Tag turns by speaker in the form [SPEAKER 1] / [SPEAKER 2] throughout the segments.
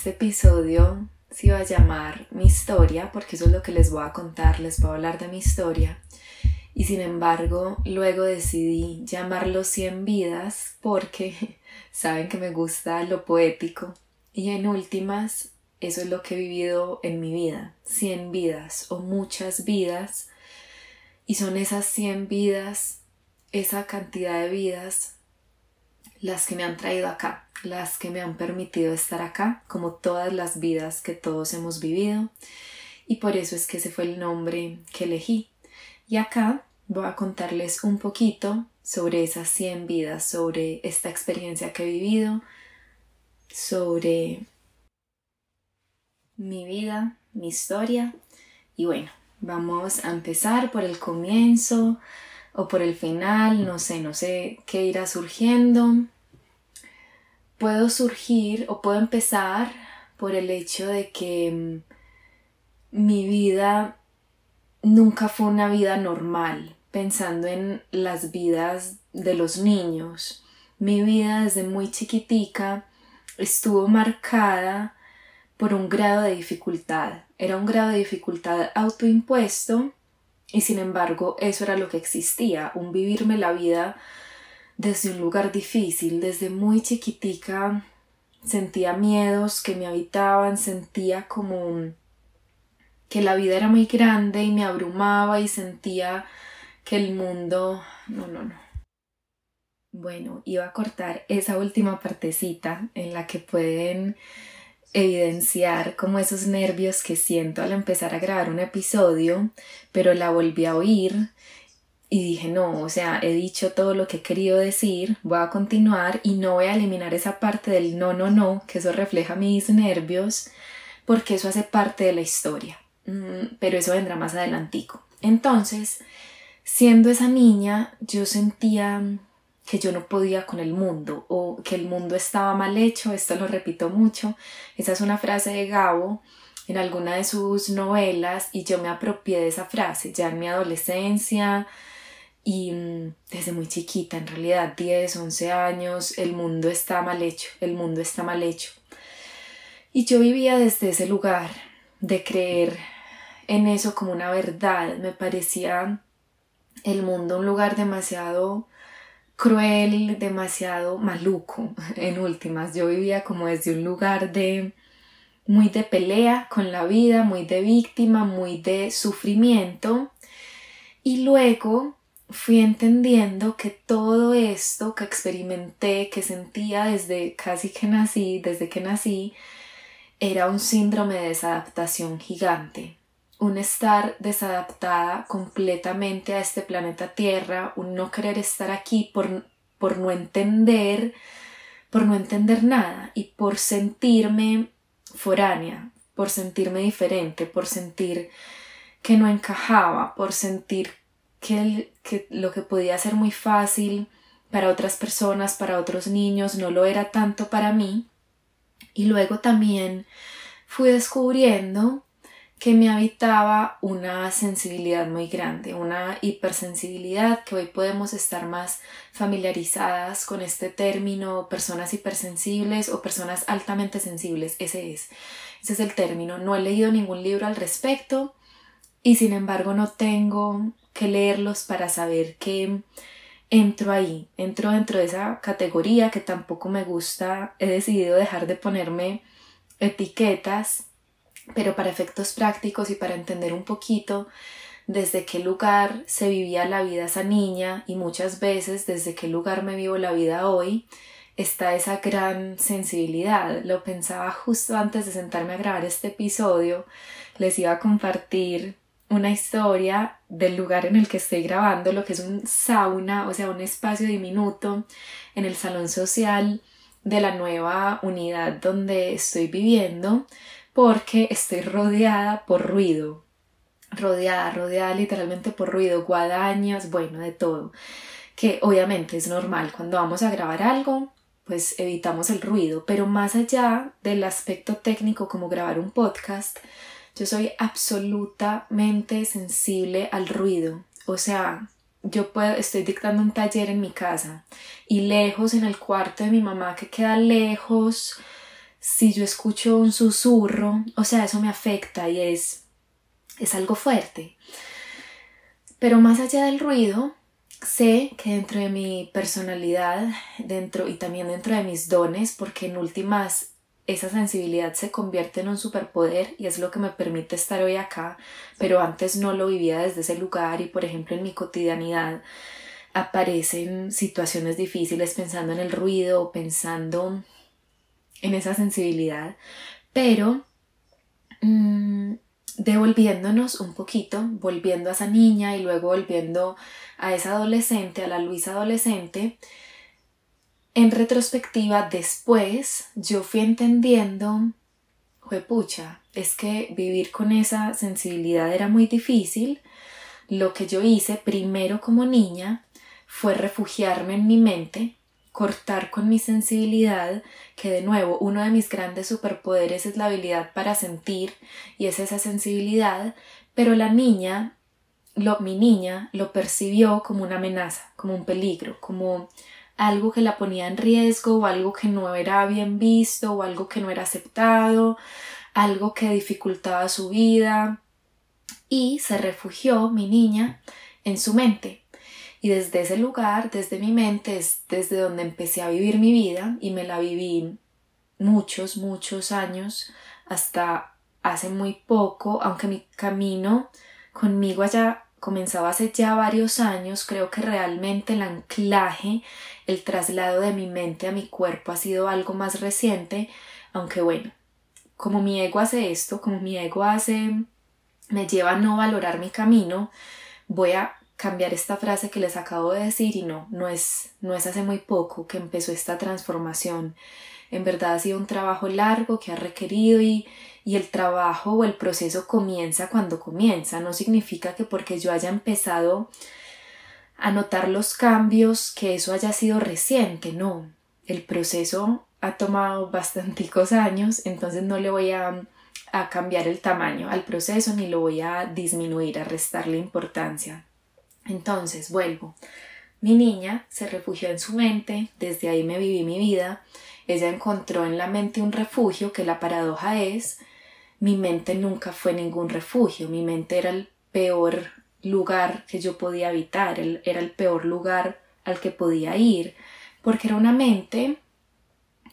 [SPEAKER 1] este episodio se iba a llamar Mi historia, porque eso es lo que les voy a contar, les voy a hablar de mi historia. Y sin embargo, luego decidí llamarlo 100 vidas porque saben que me gusta lo poético. Y en últimas, eso es lo que he vivido en mi vida, 100 vidas o muchas vidas. Y son esas 100 vidas, esa cantidad de vidas, las que me han traído acá, las que me han permitido estar acá, como todas las vidas que todos hemos vivido. Y por eso es que ese fue el nombre que elegí. Y acá voy a contarles un poquito sobre esas 100 vidas, sobre esta experiencia que he vivido, sobre mi vida, mi historia. Y bueno, vamos a empezar por el comienzo o por el final, no sé, no sé qué irá surgiendo puedo surgir o puedo empezar por el hecho de que mm, mi vida nunca fue una vida normal, pensando en las vidas de los niños. Mi vida desde muy chiquitica estuvo marcada por un grado de dificultad. Era un grado de dificultad autoimpuesto y sin embargo eso era lo que existía, un vivirme la vida desde un lugar difícil, desde muy chiquitica sentía miedos que me habitaban, sentía como que la vida era muy grande y me abrumaba y sentía que el mundo... No, no, no. Bueno, iba a cortar esa última partecita en la que pueden evidenciar como esos nervios que siento al empezar a grabar un episodio, pero la volví a oír y dije, no, o sea, he dicho todo lo que he querido decir, voy a continuar y no voy a eliminar esa parte del no, no, no, que eso refleja mis nervios, porque eso hace parte de la historia. Mm, pero eso vendrá más adelantico. Entonces, siendo esa niña, yo sentía que yo no podía con el mundo o que el mundo estaba mal hecho, esto lo repito mucho, esa es una frase de Gabo en alguna de sus novelas y yo me apropié de esa frase ya en mi adolescencia, y mm, desde muy chiquita, en realidad 10, 11 años, el mundo está mal hecho, el mundo está mal hecho. Y yo vivía desde ese lugar de creer en eso como una verdad. Me parecía el mundo un lugar demasiado cruel, demasiado maluco. En últimas, yo vivía como desde un lugar de muy de pelea con la vida, muy de víctima, muy de sufrimiento. Y luego fui entendiendo que todo esto que experimenté, que sentía desde casi que nací, desde que nací, era un síndrome de desadaptación gigante, un estar desadaptada completamente a este planeta Tierra, un no querer estar aquí por, por no entender, por no entender nada y por sentirme foránea, por sentirme diferente, por sentir que no encajaba, por sentir que, que lo que podía ser muy fácil para otras personas, para otros niños, no lo era tanto para mí. Y luego también fui descubriendo que me habitaba una sensibilidad muy grande, una hipersensibilidad, que hoy podemos estar más familiarizadas con este término, personas hipersensibles o personas altamente sensibles, ese es, ese es el término. No he leído ningún libro al respecto y sin embargo no tengo que leerlos para saber que entro ahí, entro dentro de esa categoría que tampoco me gusta, he decidido dejar de ponerme etiquetas, pero para efectos prácticos y para entender un poquito desde qué lugar se vivía la vida esa niña y muchas veces desde qué lugar me vivo la vida hoy, está esa gran sensibilidad. Lo pensaba justo antes de sentarme a grabar este episodio, les iba a compartir una historia del lugar en el que estoy grabando, lo que es un sauna, o sea, un espacio diminuto en el salón social de la nueva unidad donde estoy viviendo, porque estoy rodeada por ruido, rodeada, rodeada literalmente por ruido, guadañas, bueno, de todo, que obviamente es normal cuando vamos a grabar algo, pues evitamos el ruido, pero más allá del aspecto técnico como grabar un podcast, yo soy absolutamente sensible al ruido. O sea, yo puedo, estoy dictando un taller en mi casa y lejos en el cuarto de mi mamá que queda lejos si yo escucho un susurro, o sea, eso me afecta y es, es algo fuerte. Pero más allá del ruido, sé que dentro de mi personalidad, dentro y también dentro de mis dones, porque en últimas esa sensibilidad se convierte en un superpoder y es lo que me permite estar hoy acá, pero antes no lo vivía desde ese lugar y por ejemplo en mi cotidianidad aparecen situaciones difíciles pensando en el ruido, pensando en esa sensibilidad, pero mm, devolviéndonos un poquito, volviendo a esa niña y luego volviendo a esa adolescente, a la Luisa adolescente, en retrospectiva después yo fui entendiendo, pucha, es que vivir con esa sensibilidad era muy difícil. Lo que yo hice primero como niña fue refugiarme en mi mente, cortar con mi sensibilidad, que de nuevo uno de mis grandes superpoderes es la habilidad para sentir y es esa sensibilidad, pero la niña, lo, mi niña, lo percibió como una amenaza, como un peligro, como algo que la ponía en riesgo o algo que no era bien visto o algo que no era aceptado, algo que dificultaba su vida. Y se refugió mi niña en su mente y desde ese lugar, desde mi mente, es desde donde empecé a vivir mi vida y me la viví muchos, muchos años hasta hace muy poco, aunque mi camino conmigo haya comenzado hace ya varios años, creo que realmente el anclaje, el traslado de mi mente a mi cuerpo ha sido algo más reciente, aunque bueno, como mi ego hace esto, como mi ego hace, me lleva a no valorar mi camino, voy a cambiar esta frase que les acabo de decir y no, no es, no es hace muy poco que empezó esta transformación. En verdad ha sido un trabajo largo que ha requerido y, y el trabajo o el proceso comienza cuando comienza. No significa que porque yo haya empezado a notar los cambios que eso haya sido reciente, no. El proceso ha tomado bastanticos años, entonces no le voy a, a cambiar el tamaño al proceso ni lo voy a disminuir, a restarle importancia. Entonces, vuelvo. Mi niña se refugió en su mente, desde ahí me viví mi vida, ella encontró en la mente un refugio que la paradoja es, mi mente nunca fue ningún refugio, mi mente era el peor lugar que yo podía habitar, era el peor lugar al que podía ir, porque era una mente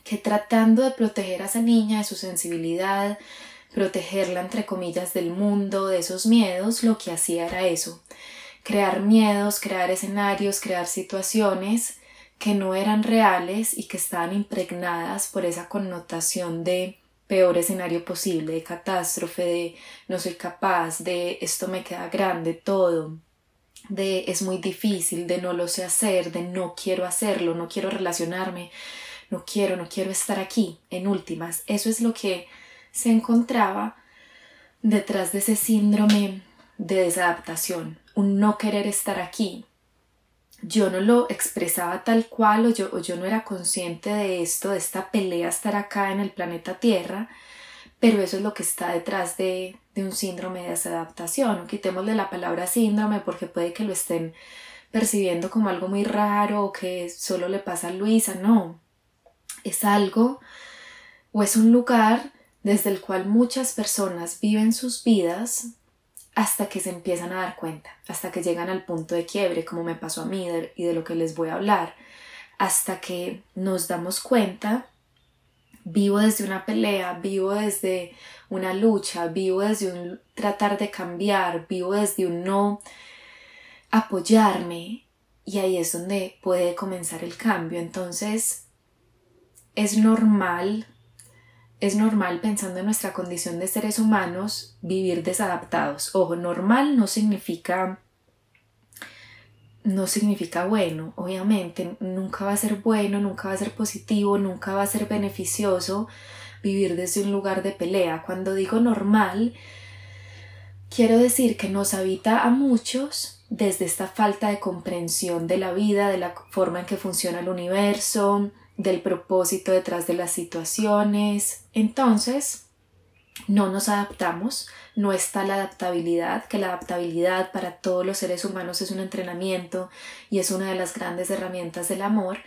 [SPEAKER 1] que tratando de proteger a esa niña de su sensibilidad, protegerla entre comillas del mundo, de esos miedos, lo que hacía era eso, crear miedos, crear escenarios, crear situaciones que no eran reales y que estaban impregnadas por esa connotación de peor escenario posible, de catástrofe, de no soy capaz, de esto me queda grande, todo, de es muy difícil, de no lo sé hacer, de no quiero hacerlo, no quiero relacionarme, no quiero, no quiero estar aquí, en últimas. Eso es lo que se encontraba detrás de ese síndrome de desadaptación, un no querer estar aquí. Yo no lo expresaba tal cual o yo, yo no era consciente de esto, de esta pelea estar acá en el planeta Tierra, pero eso es lo que está detrás de, de un síndrome de desadaptación. Quitémosle la palabra síndrome porque puede que lo estén percibiendo como algo muy raro o que solo le pasa a Luisa. No, es algo o es un lugar desde el cual muchas personas viven sus vidas hasta que se empiezan a dar cuenta, hasta que llegan al punto de quiebre, como me pasó a mí y de lo que les voy a hablar, hasta que nos damos cuenta, vivo desde una pelea, vivo desde una lucha, vivo desde un tratar de cambiar, vivo desde un no apoyarme y ahí es donde puede comenzar el cambio. Entonces, es normal es normal pensando en nuestra condición de seres humanos vivir desadaptados. Ojo, normal no significa no significa bueno, obviamente, nunca va a ser bueno, nunca va a ser positivo, nunca va a ser beneficioso vivir desde un lugar de pelea. Cuando digo normal, quiero decir que nos habita a muchos desde esta falta de comprensión de la vida, de la forma en que funciona el universo, del propósito detrás de las situaciones. Entonces, no nos adaptamos, no está la adaptabilidad, que la adaptabilidad para todos los seres humanos es un entrenamiento y es una de las grandes herramientas del amor,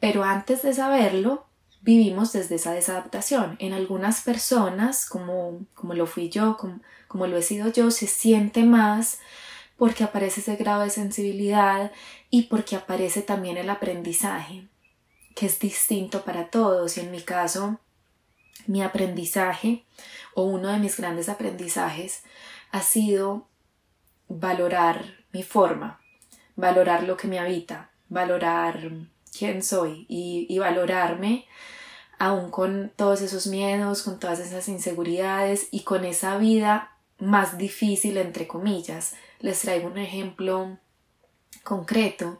[SPEAKER 1] pero antes de saberlo, vivimos desde esa desadaptación. En algunas personas, como, como lo fui yo, como, como lo he sido yo, se siente más porque aparece ese grado de sensibilidad y porque aparece también el aprendizaje, que es distinto para todos. Y en mi caso, mi aprendizaje o uno de mis grandes aprendizajes ha sido valorar mi forma, valorar lo que me habita, valorar quién soy y, valorarme aún con todos esos miedos, con todas esas inseguridades y con esa vida más difícil, entre comillas. Les traigo un ejemplo concreto.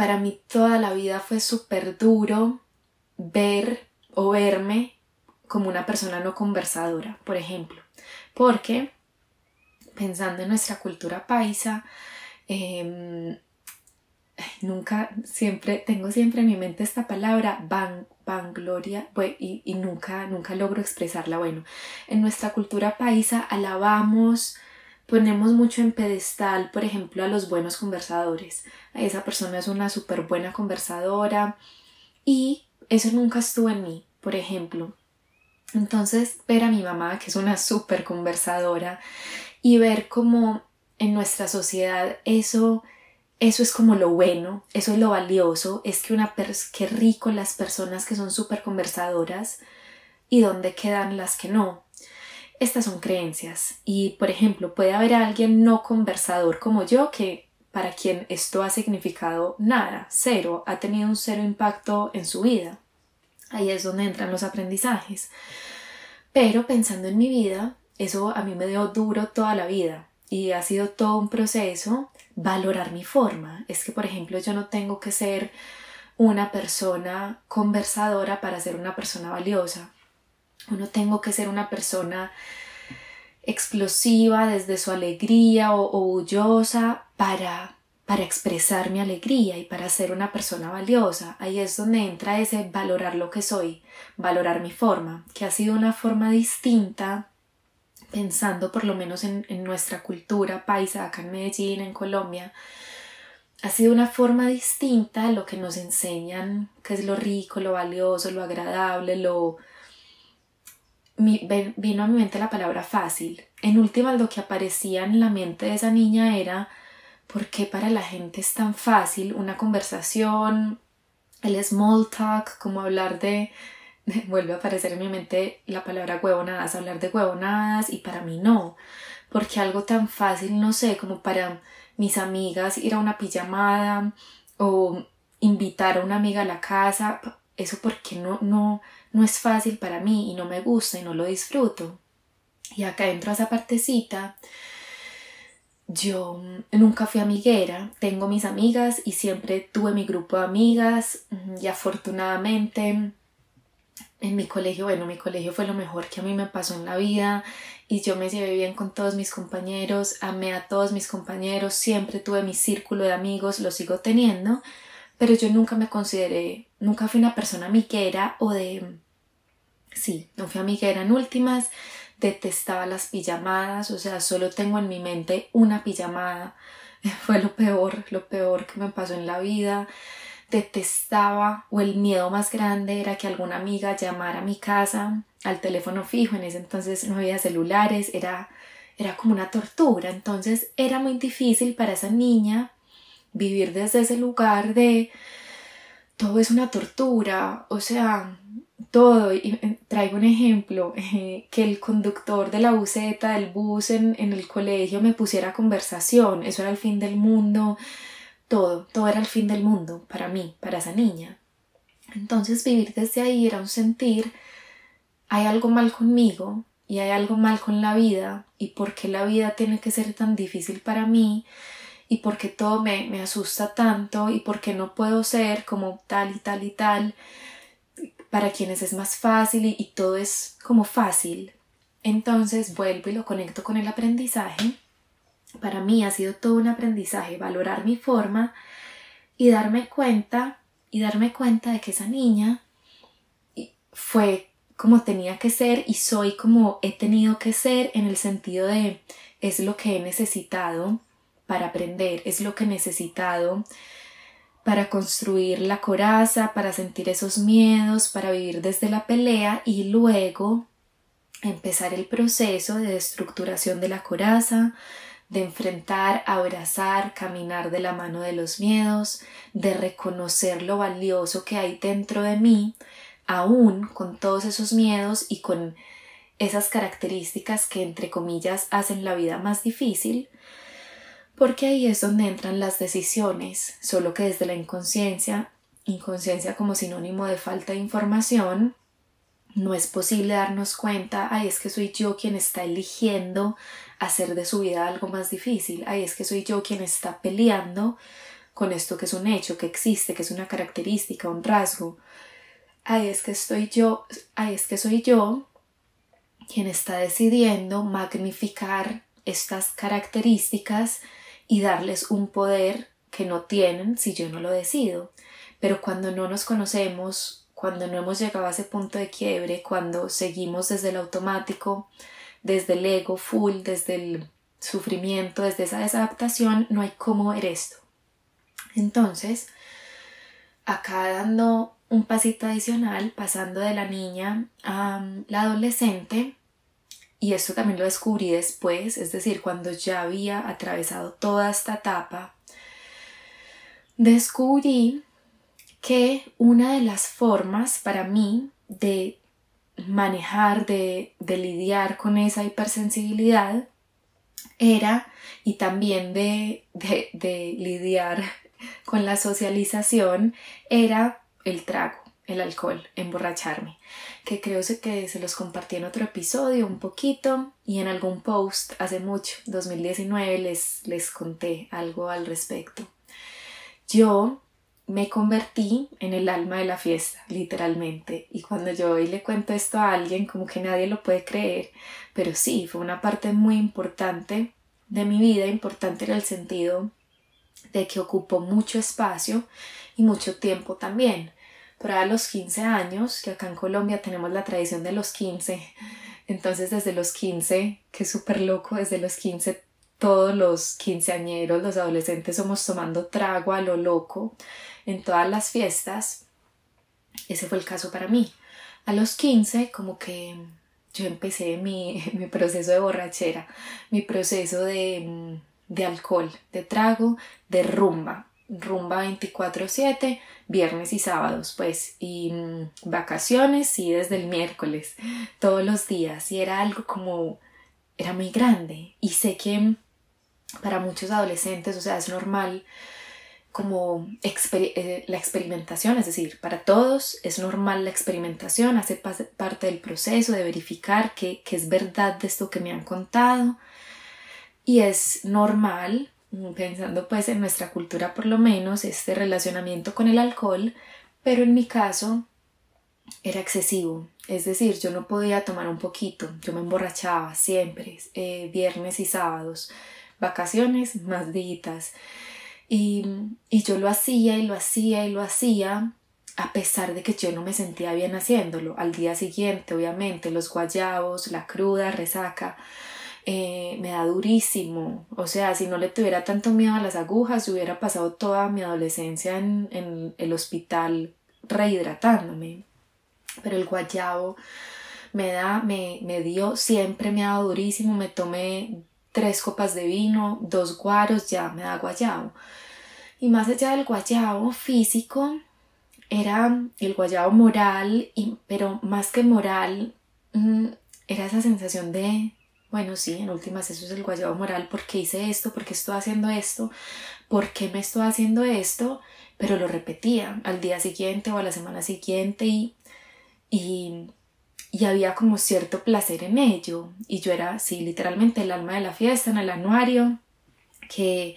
[SPEAKER 1] Para mí toda la vida fue súper duro ver o verme como una persona no conversadora, por ejemplo, porque pensando en nuestra cultura paisa, em, nunca, siempre, tengo siempre en mi mente esta palabra, van, vangloria, y, y nunca, nunca logro expresarla. Bueno, en nuestra cultura paisa alabamos, ponemos mucho en pedestal, por ejemplo, a los buenos conversadores. Esa persona es una súper buena conversadora y eso nunca estuvo en mí, por ejemplo. Entonces, ver a mi mamá, que es una súper conversadora, y ver cómo en nuestra sociedad eso eso es como lo bueno, eso es lo valioso, es que una que rico las personas que son súper conversadoras y dónde quedan las que no. Estas son creencias y, por ejemplo, puede haber alguien no conversador como yo que para quien esto ha significado nada, cero, ha tenido un cero impacto en su vida. Ahí es donde entran los aprendizajes. Pero pensando en mi vida, eso a mí me dio duro toda la vida y ha sido todo un proceso valorar mi forma. Es que, por ejemplo, yo no tengo que ser una persona conversadora para ser una persona valiosa. O no tengo que ser una persona explosiva desde su alegría o, orgullosa para, para expresar mi alegría y para ser una persona valiosa. Ahí es donde entra ese valorar lo que soy, valorar mi forma, que ha sido una forma distinta pensando por lo menos en, nuestra cultura paisa acá en Medellín, en Colombia, ha sido una forma distinta lo que nos enseñan, que es lo rico, lo valioso, lo agradable, lo... vino a mi mente la palabra fácil. En última, lo que aparecía en la mente de esa niña era ¿por qué para la gente es tan fácil una conversación, el small talk, como hablar de vuelve a aparecer en mi mente la palabra huevonadas, hablar de huevonadas y para mí no, porque algo tan fácil, no sé, como para mis amigas ir a una pijamada o invitar a una amiga a la casa, eso porque no, no, no es fácil para mí y no me gusta y no lo disfruto. Y acá entro a esa partecita. Yo nunca fui amiguera, tengo mis amigas y siempre tuve mi grupo de amigas y afortunadamente en mi colegio, bueno, mi colegio fue lo mejor que a mí me pasó en la vida y yo me llevé bien con todos mis compañeros, amé a todos mis compañeros, siempre tuve mi círculo de amigos, lo sigo teniendo, pero yo nunca me consideré, nunca fui una persona amiguera o de... Sí, no fui amiguera en últimas, detestaba las pijamadas, o sea, solo tengo en mi mente una pijamada, fue lo peor, lo peor que me pasó en la vida. Detestaba o el miedo más grande era que alguna amiga llamara a mi casa al teléfono fijo, en ese entonces no había celulares, era, era como una tortura, entonces era muy difícil para esa niña vivir desde ese lugar de todo es una tortura, o sea, todo, eh, traigo un ejemplo, que el conductor de la buseta del bus en, en el colegio me pusiera conversación, eso era el fin del mundo, todo, todo era el fin del mundo para mí, para esa niña. Entonces vivir desde ahí era un sentir, hay algo mal conmigo y hay algo mal con la vida y por qué la vida tiene que ser tan difícil para mí y por qué todo me, me asusta tanto y por qué no puedo ser como tal y tal y tal para quienes es más fácil y, y todo es como fácil. Entonces vuelvo y lo conecto con el aprendizaje para mí ha sido todo un aprendizaje valorar mi forma y darme cuenta y darme cuenta de que esa niña fue como tenía que ser y soy como he tenido que ser en el sentido de es lo que he necesitado para aprender, es lo que he necesitado para construir la coraza, para sentir esos miedos, para vivir desde la pelea y luego empezar el proceso de estructuración de la coraza, de enfrentar, abrazar, caminar de la mano de los miedos, de reconocer lo valioso que hay dentro de mí, aún con todos esos miedos y con esas características que entre comillas hacen la vida más difícil, porque ahí es donde entran las decisiones, solo que desde la inconsciencia, inconsciencia como sinónimo de falta de información, no es posible darnos cuenta, ay, es que soy yo quien está eligiendo hacer de su vida algo más difícil, ay, es que soy yo quien está peleando con esto que es un hecho, que existe, que es una característica, un rasgo. Ay, es que estoy yo, ay, es que soy yo quien está decidiendo magnificar estas características y darles un poder que no tienen si yo no lo decido. Pero cuando no nos conocemos, cuando no hemos llegado a ese punto de quiebre, cuando seguimos desde el automático, desde el ego full, desde el sufrimiento, desde esa desadaptación, no hay cómo ver esto. Entonces, acá dando un pasito adicional, pasando de la niña a la adolescente, y esto también lo descubrí después, es decir, cuando ya había atravesado toda esta etapa, descubrí que una de las formas para mí de manejar, de, lidiar con esa hipersensibilidad era, y también de, de lidiar con la socialización, era el trago, el alcohol, emborracharme, que creo que se los compartí en otro episodio un poquito y en algún post hace mucho, 2019, les, les conté algo al respecto. Yo me convertí en el alma de la fiesta, literalmente. Y cuando yo hoy le cuento esto a alguien, como que nadie lo puede creer, pero sí, fue una parte muy importante de mi vida, importante en el sentido de que ocupó mucho espacio y mucho tiempo también. Pero a los 15 años, que acá en Colombia tenemos la tradición de los 15, entonces desde los 15, que es súper loco, desde los 15 todos los quinceañeros, los adolescentes somos tomando trago a lo loco en todas las fiestas. Ese fue el caso para mí. A los 15 como que yo empecé mi, proceso de borrachera, mi proceso de, de alcohol, de trago, de rumba, rumba 24/7, viernes y sábados, pues, y mm, vacaciones, sí, desde el miércoles, todos los días, y era algo como, era muy grande, y sé que para muchos adolescentes, o sea, es normal como eh, la experimentación, es decir, para todos es normal la experimentación, hace parte del proceso de verificar que, que es verdad de esto que me han contado y es normal, pensando pues en nuestra cultura por lo menos, este relacionamiento con el alcohol, pero en mi caso era excesivo, es decir, yo no podía tomar un poquito, yo me emborrachaba siempre, eh, viernes y sábados, vacaciones más días. Y, y yo lo hacía y lo hacía y lo hacía a pesar de que yo no me sentía bien haciéndolo. Al día siguiente, obviamente, los guayabos, la cruda, resaca, eh, me da durísimo. O sea, si no le tuviera tanto miedo a las agujas, hubiera pasado toda mi adolescencia en, en el hospital rehidratándome. Pero el guayabo me da, me, me dio, siempre me ha dado durísimo. Me tomé tres copas de vino, dos guaros, ya me da guayabo. Y más allá del guayabo físico, era el guayabo moral, y, pero más que moral, mm, era esa sensación de, bueno, sí, en últimas eso es el guayabo moral, ¿por qué hice esto? ¿Por qué estoy haciendo esto? ¿Por qué me estoy haciendo esto? Pero lo repetía al día siguiente o a la semana siguiente y, y y había como cierto placer en ello. Y yo era, sí, literalmente el alma de la fiesta en el anuario que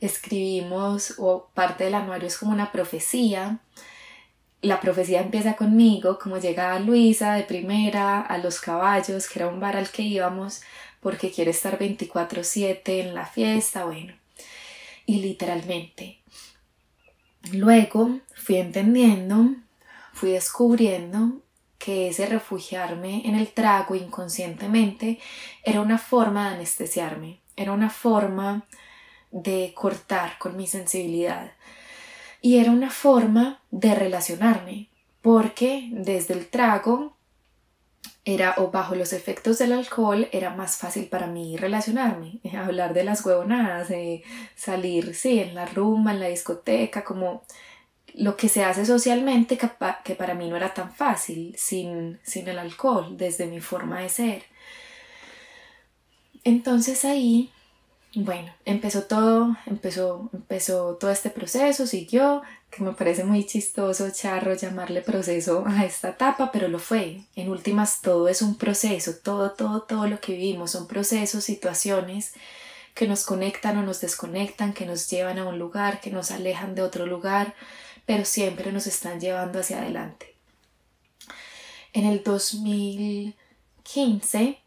[SPEAKER 1] escribimos, o parte del anuario es como una profecía. La profecía empieza conmigo, como llega Luisa de primera a Los Caballos, que era un bar al que íbamos, porque quiere estar 24/7 en la fiesta, bueno. Y literalmente. Luego fui entendiendo, fui descubriendo que ese refugiarme en el trago inconscientemente era una forma de anestesiarme, era una forma de cortar con mi sensibilidad. Y era una forma de relacionarme, porque desde el trago era o bajo los efectos del alcohol era más fácil para mí relacionarme, hablar de las huevonadas, salir, sí, en la rumba, en la discoteca, como lo que se hace socialmente que para mí no era tan fácil sin, sin el alcohol, desde mi forma de ser. Entonces ahí bueno, empezó todo, empezó, empezó todo este proceso, siguió, que me parece muy chistoso, charro, llamarle proceso a esta etapa, pero lo fue. En últimas, todo es un proceso, todo, todo, todo lo que vivimos son procesos, situaciones que nos conectan o nos desconectan, que nos llevan a un lugar, que nos alejan de otro lugar, pero siempre nos están llevando hacia adelante. En el 2015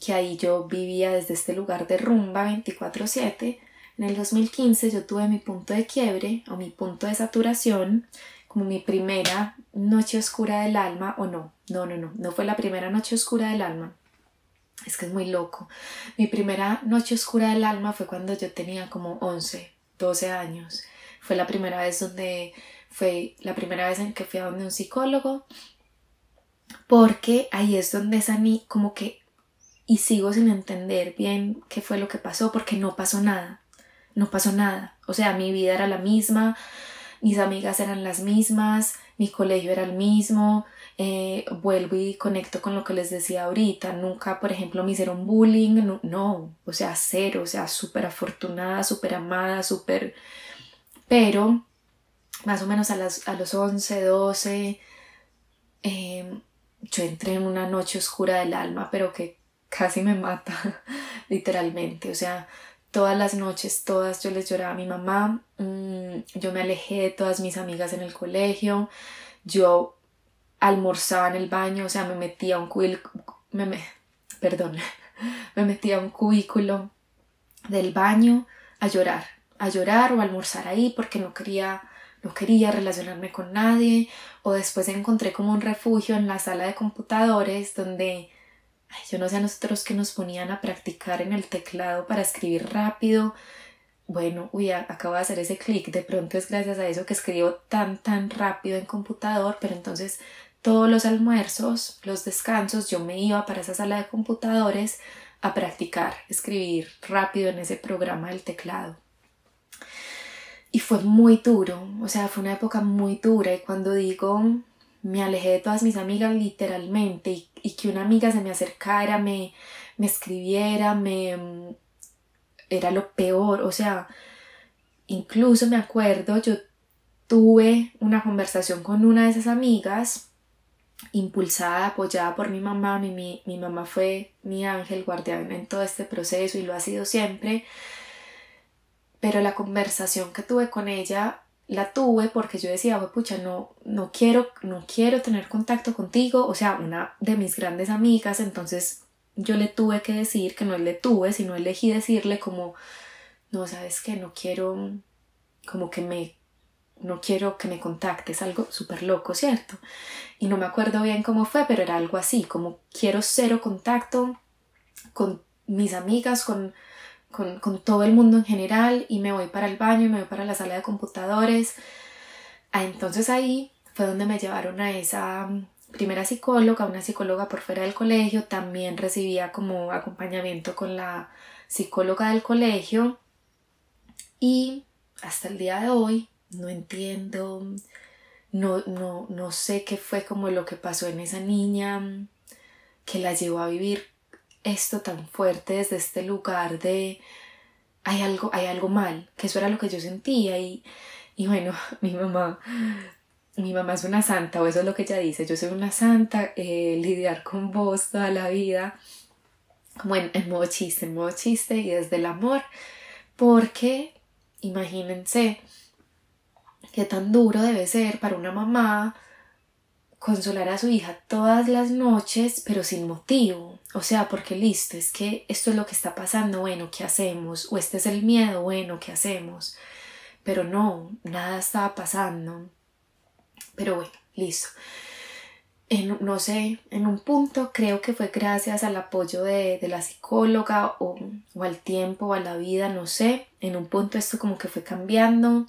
[SPEAKER 1] que ahí yo vivía desde este lugar de rumba 24/7. En el 2015 yo tuve mi punto de quiebre o mi punto de saturación, como mi primera noche oscura del alma, o no, no, no, no, no fue la primera noche oscura del alma. Es que es muy loco. Mi primera noche oscura del alma fue cuando yo tenía como 11, 12 años. Fue la primera vez donde fue la primera vez en que fui a donde un psicólogo porque ahí es donde Sani como que y sigo sin entender bien qué fue lo que pasó porque no pasó nada, no pasó nada. O sea, mi vida era la misma, mis amigas eran las mismas, mi colegio era el mismo, eh, vuelvo y conecto con lo que les decía ahorita, nunca, por ejemplo, me hicieron bullying, no, no o sea, cero, o sea, súper afortunada, súper amada, súper... Pero, más o menos a, las, a los 11, 12, eh, yo entré en una noche oscura del alma, pero que casi me mata, literalmente. O sea, todas las noches, todas yo les lloraba a mi mamá, mm, yo me alejé de todas mis amigas en el colegio, yo almorzaba en el baño, o sea, me metía a un cubículo, me, perdón, me metía a un cubículo del baño a llorar, a llorar o a almorzar ahí porque no quería no quería relacionarme con nadie o después encontré como un refugio en la sala de computadores donde yo no sé a nosotros que nos ponían a practicar en el teclado para escribir rápido. Bueno, uy, acabo de hacer ese clic, de pronto es gracias a eso que escribo tan, tan rápido en computador, pero entonces todos los almuerzos, los descansos, yo me iba para esa sala de computadores a practicar, escribir rápido en ese programa del teclado. Y fue muy duro, o sea, fue una época muy dura y cuando digo me alejé de todas mis amigas literalmente y, que una amiga se me acercara, me, me escribiera, me... Mm, era lo peor, o sea, incluso me acuerdo, yo tuve una conversación con una de esas amigas, impulsada, apoyada por mi mamá, mi, mi, mi mamá fue mi ángel guardián en todo este proceso y lo ha sido siempre, pero la conversación que tuve con ella la tuve porque yo decía, pucha, no, no quiero, no quiero tener contacto contigo, o sea, una de mis grandes amigas, entonces yo le tuve que decir que no le tuve, sino elegí decirle como, no, sabes que no quiero, como que me, no quiero que me contactes, algo súper loco, ¿cierto? Y no me acuerdo bien cómo fue, pero era algo así, como quiero cero contacto con mis amigas, con con, todo el mundo en general y me voy para el baño y me voy para la sala de computadores. Ah, entonces ahí fue donde me llevaron a esa mm, primera psicóloga, una psicóloga por fuera del colegio, también recibía como acompañamiento con la psicóloga del colegio y hasta el día de hoy no entiendo, no, no, no sé qué fue como lo que pasó en esa niña mm, que la llevó a vivir esto tan fuerte desde este lugar de hay algo, hay algo mal, que eso era lo que yo sentía y, y bueno, mi mamá, mi mamá es una santa, o eso es lo que ella dice, yo soy una santa, eh, lidiar con vos toda la vida, como en, en modo chiste, en modo chiste y desde el amor, porque imagínense qué tan duro debe ser para una mamá consolar a su hija todas las noches, pero sin motivo. O sea, porque listo, es que esto es lo que está pasando, bueno, ¿qué hacemos? O este es el miedo, bueno, ¿qué hacemos? Pero no, nada estaba pasando. Pero bueno, listo. En, no sé, en un punto creo que fue gracias al apoyo de, de la psicóloga o, o, al tiempo o a la vida, no sé. En un punto esto como que fue cambiando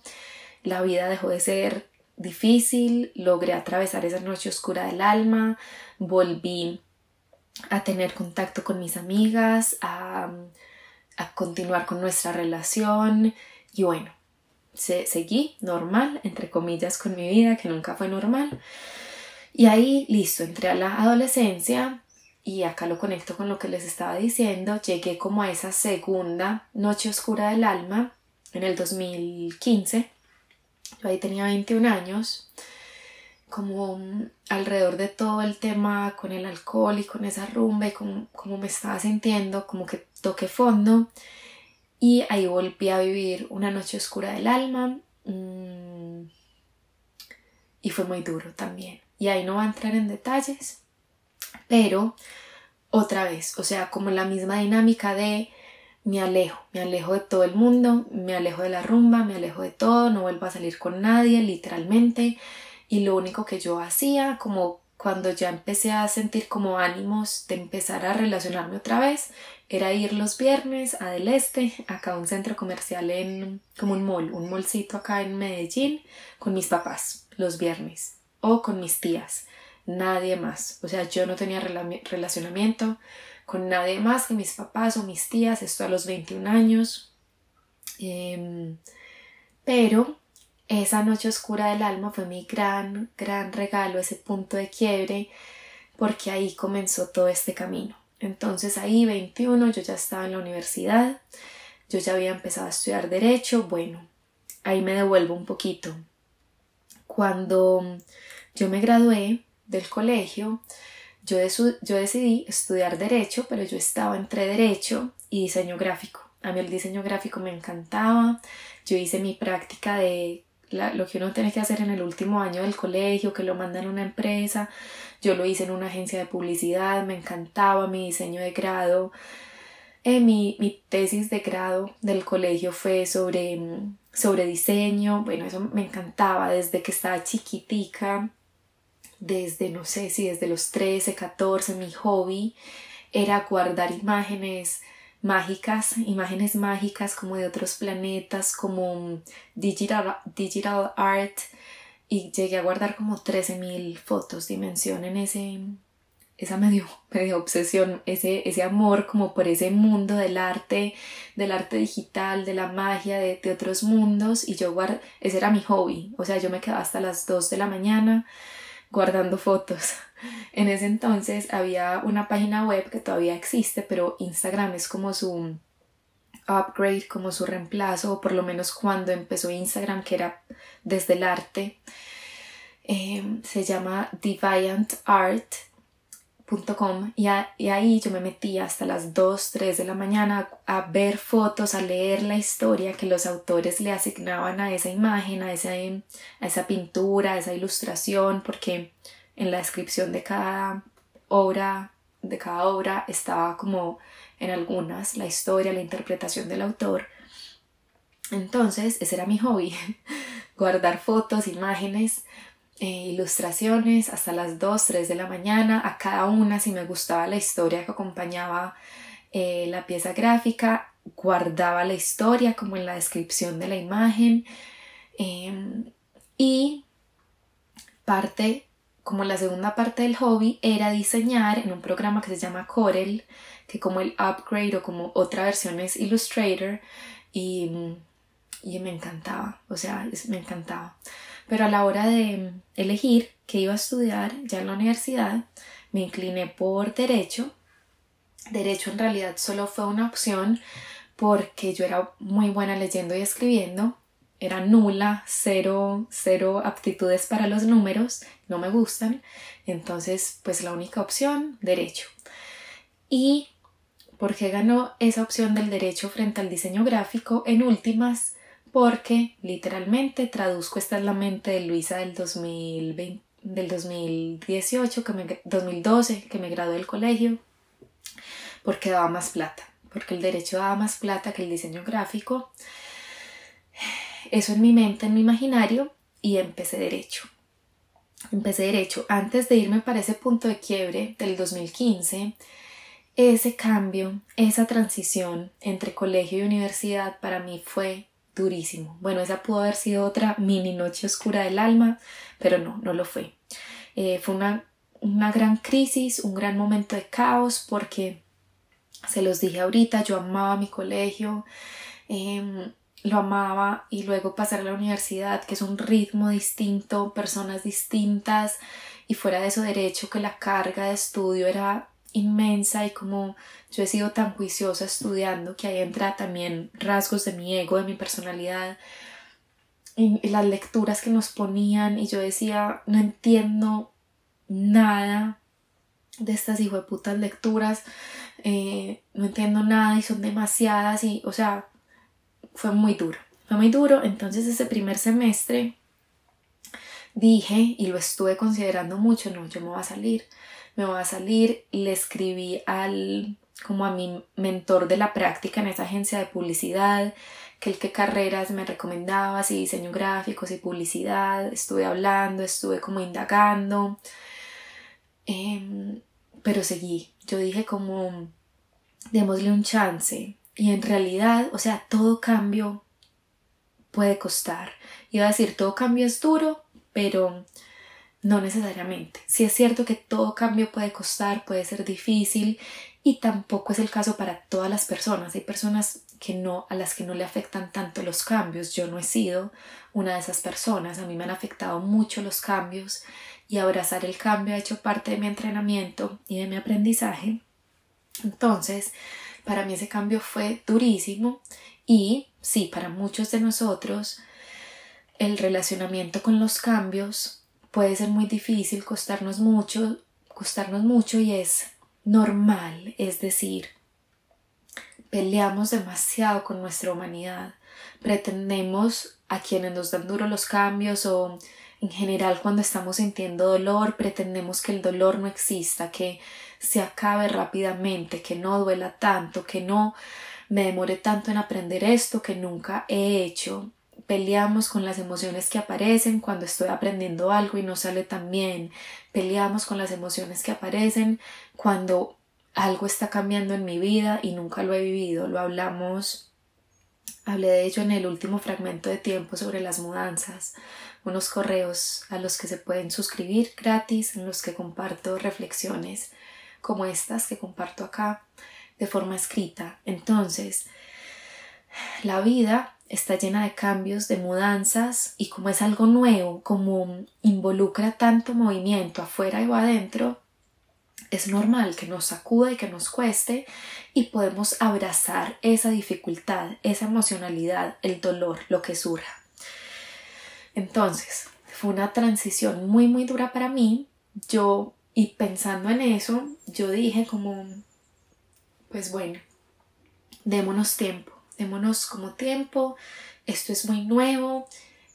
[SPEAKER 1] la vida dejó de ser difícil, logré atravesar esa noche oscura del alma, volví a tener contacto con mis amigas, a, a continuar con nuestra relación y bueno, se, seguí normal, entre comillas, con mi vida, que nunca fue normal. Y ahí, listo, entré a la adolescencia y acá lo conecto con lo que les estaba diciendo, llegué como a esa segunda noche oscura del alma en el 2015. Yo ahí tenía 21 años, como alrededor de todo el tema con el alcohol y con esa rumba y como, como me estaba sintiendo, como que toqué fondo y ahí volví a vivir una noche oscura del alma mm, y fue muy duro también. Y ahí no va a entrar en detalles, pero otra vez, o sea, como la misma dinámica de me alejo, me alejo de todo el mundo, me alejo de la rumba, me alejo de todo, no vuelvo a salir con nadie, literalmente. Y lo único que yo hacía, como cuando ya empecé a sentir como ánimos de empezar a relacionarme otra vez, era ir los viernes a Del Este, acá a un centro comercial en como un mall, un mallcito acá en Medellín, con mis papás los viernes o con mis tías, nadie más. O sea, yo no tenía relacionamiento con nadie más que mis papás o mis tías, esto a los 21 años. Em, pero esa noche oscura del alma fue mi gran, gran regalo, ese punto de quiebre, porque ahí comenzó todo este camino. Entonces ahí 21 yo ya estaba en la universidad, yo ya había empezado a estudiar derecho, bueno, ahí me devuelvo un poquito. Cuando yo me gradué del colegio, yo, yo decidí estudiar derecho, pero yo estaba entre derecho y diseño gráfico. A mí el diseño gráfico me encantaba, yo hice mi práctica de lo que uno tiene que hacer en el último año del colegio, que lo mandan a una empresa. Yo lo hice en una agencia de publicidad, me encantaba mi diseño de grado. Eh, mi, mi, tesis de grado del colegio fue sobre, sobre diseño. Bueno, eso me encantaba desde que estaba chiquitica, desde no sé si desde los 13, 14, mi hobby era guardar imágenes mágicas, imágenes mágicas como de otros planetas, como digital, digital art y llegué a guardar como 13.000 fotos, dimensionen ese, esa medio, medio obsesión, ese, ese amor como por ese mundo del arte, del arte digital, de la magia, de, de otros mundos y yo guard, ese era mi hobby, o sea, yo me quedaba hasta las 2 de la mañana guardando fotos. En ese entonces había una página web que todavía existe, pero Instagram es como su upgrade, como su reemplazo, o por lo menos cuando empezó Instagram, que era desde el arte. Em, se llama Deviant Art y, y, ahí yo me metía hasta las 2, 3 de la mañana a, ver fotos, a leer la historia que los autores le asignaban a esa imagen, a esa, a esa pintura, a esa ilustración, porque en la descripción de cada obra, de cada obra estaba como en algunas la historia, la interpretación del autor. Entonces, ese era mi hobby, guardar fotos, imágenes, eh, ilustraciones hasta las 2, 3 de la mañana, a cada una si me gustaba la historia que acompañaba eh, la pieza gráfica, guardaba la historia como en la descripción de la imagen em, y parte, como la segunda parte del hobby, era diseñar en un programa que se llama Corel, que como el upgrade o como otra versión es Illustrator y, y me encantaba, o sea, me encantaba. Pero a la hora de elegir qué iba a estudiar ya en la universidad, me incliné por derecho. Derecho en realidad solo fue una opción porque yo era muy buena leyendo y escribiendo. Era nula, cero, cero aptitudes para los números, no me gustan. Entonces, pues la única opción, derecho. ¿Y por qué ganó esa opción del derecho frente al diseño gráfico? En últimas, porque literalmente traduzco esta es la mente de Luisa del 2020, del 2018, que me, 2012, que me gradué del colegio, porque daba más plata, porque el derecho daba más plata que el diseño gráfico. Eso en mi mente, en mi imaginario, y empecé derecho. Empecé derecho. Antes de irme para ese punto de quiebre del 2015, ese cambio, esa transición entre colegio y universidad para mí fue durísimo. Bueno, esa pudo haber sido otra mini noche oscura del alma, pero no, no lo fue. Eh, fue una, una gran crisis, un gran momento de caos porque, se los dije ahorita, yo amaba mi colegio, em, lo amaba y luego pasar a la universidad, que es un ritmo distinto, personas distintas y fuera de eso derecho que la carga de estudio era inmensa y como yo he sido tan juiciosa estudiando que ahí entra también rasgos de mi ego, de mi personalidad y, las lecturas que nos ponían y yo decía no entiendo nada de estas putas lecturas eh, no entiendo nada y son demasiadas y o sea fue muy duro fue muy duro. Entonces ese primer semestre dije y lo estuve considerando mucho no yo me voy a salir. Me voy a salir le escribí al como a mi mentor de la práctica en esa agencia de publicidad, que el que carreras me recomendaba, si diseño gráfico, si publicidad, estuve hablando, estuve como indagando, em, pero seguí, yo dije como, démosle un chance, y en realidad, o sea, todo cambio puede costar, iba a decir, todo cambio es duro, pero no necesariamente. Si es cierto que todo cambio puede costar, puede ser difícil y tampoco es el caso para todas las personas. Hay personas que no a las que no le afectan tanto los cambios. Yo no he sido una de esas personas. A mí me han afectado mucho los cambios y abrazar el cambio ha hecho parte de mi entrenamiento y de mi aprendizaje. Entonces, para mí ese cambio fue durísimo y sí, para muchos de nosotros el relacionamiento con los cambios puede ser muy difícil, costarnos mucho, costarnos mucho y es normal, es decir, peleamos demasiado con nuestra humanidad, pretendemos a quienes nos dan duro los cambios o en general cuando estamos sintiendo dolor, pretendemos que el dolor no exista, que se acabe rápidamente, que no duela tanto, que no me demore tanto en aprender esto que nunca he hecho peleamos con las emociones que aparecen cuando estoy aprendiendo algo y no sale tan bien, peleamos con las emociones que aparecen cuando algo está cambiando en mi vida y nunca lo he vivido, lo hablamos, hablé de ello en el último fragmento de tiempo sobre las mudanzas, unos correos a los que se pueden suscribir gratis, en los que comparto reflexiones como estas que comparto acá de forma escrita. Entonces, la vida está llena de cambios, de mudanzas y como es algo nuevo, como involucra tanto movimiento afuera y adentro, es normal que nos sacude y que nos cueste y podemos abrazar esa dificultad, esa emocionalidad, el dolor, lo que surja. Entonces, fue una transición muy muy dura para mí. Yo y pensando en eso, yo dije como pues bueno, démonos tiempo démonos como tiempo, esto es muy nuevo,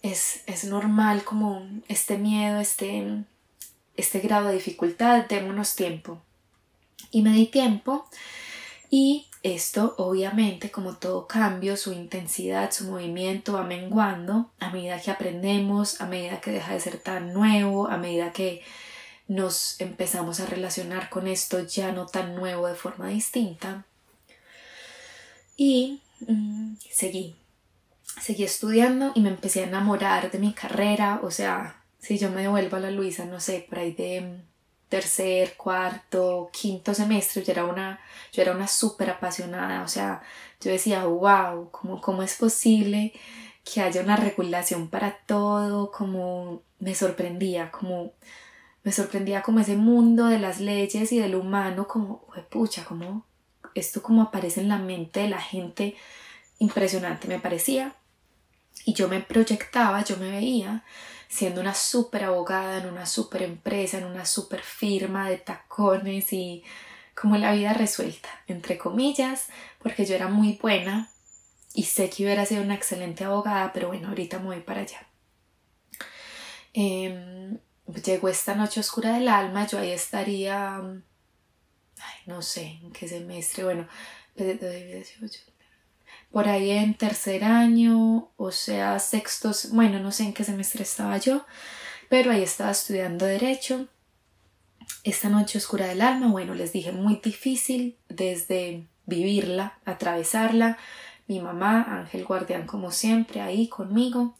[SPEAKER 1] es, es normal como este miedo, este, este grado de dificultad, démonos tiempo. Y me di tiempo y esto obviamente como todo cambio, su intensidad, su movimiento va menguando a medida que aprendemos, a medida que deja de ser tan nuevo, a medida que nos empezamos a relacionar con esto ya no tan nuevo de forma distinta. Y Seguí, seguí estudiando y me empecé a enamorar de mi carrera, o sea, si yo me devuelvo a la Luisa, no sé, por ahí de tercer, cuarto, quinto semestre, yo era una, yo era una súper apasionada, o sea, yo decía, wow, ¿cómo, ¿cómo es posible que haya una regulación para todo? Como me sorprendía, como me sorprendía como ese mundo de las leyes y del humano, como, pucha, como esto como aparece en la mente de la gente, impresionante me parecía. Y yo me proyectaba, yo me veía siendo una súper abogada en una súper empresa, en una súper firma de tacones y como la vida resuelta, entre comillas, porque yo era muy buena y sé que hubiera sido una excelente abogada, pero bueno, ahorita me voy para allá. Em, llegó esta noche oscura del alma, yo ahí estaría no sé en qué semestre, bueno, por ahí en tercer año, o sea, sexto, bueno, no sé en qué semestre estaba yo, pero ahí estaba estudiando derecho. Esta noche oscura del alma, bueno, les dije muy difícil desde vivirla, atravesarla, mi mamá, Ángel Guardián como siempre, ahí conmigo.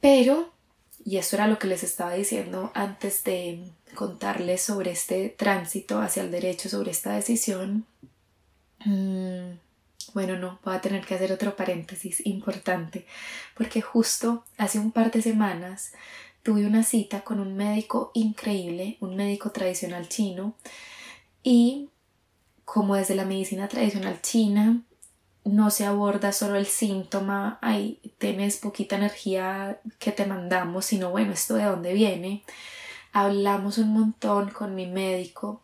[SPEAKER 1] Pero, y esto era lo que les estaba diciendo antes de contarles sobre este tránsito hacia el derecho, sobre esta decisión, mm, bueno, no, voy a tener que hacer otro paréntesis importante, porque justo hace un par de semanas tuve una cita con un médico increíble, un médico tradicional chino, y como desde la medicina tradicional china no se aborda solo el síntoma, ay, tienes poquita energía que te mandamos, sino bueno, esto de dónde viene. Hablamos un montón con mi médico,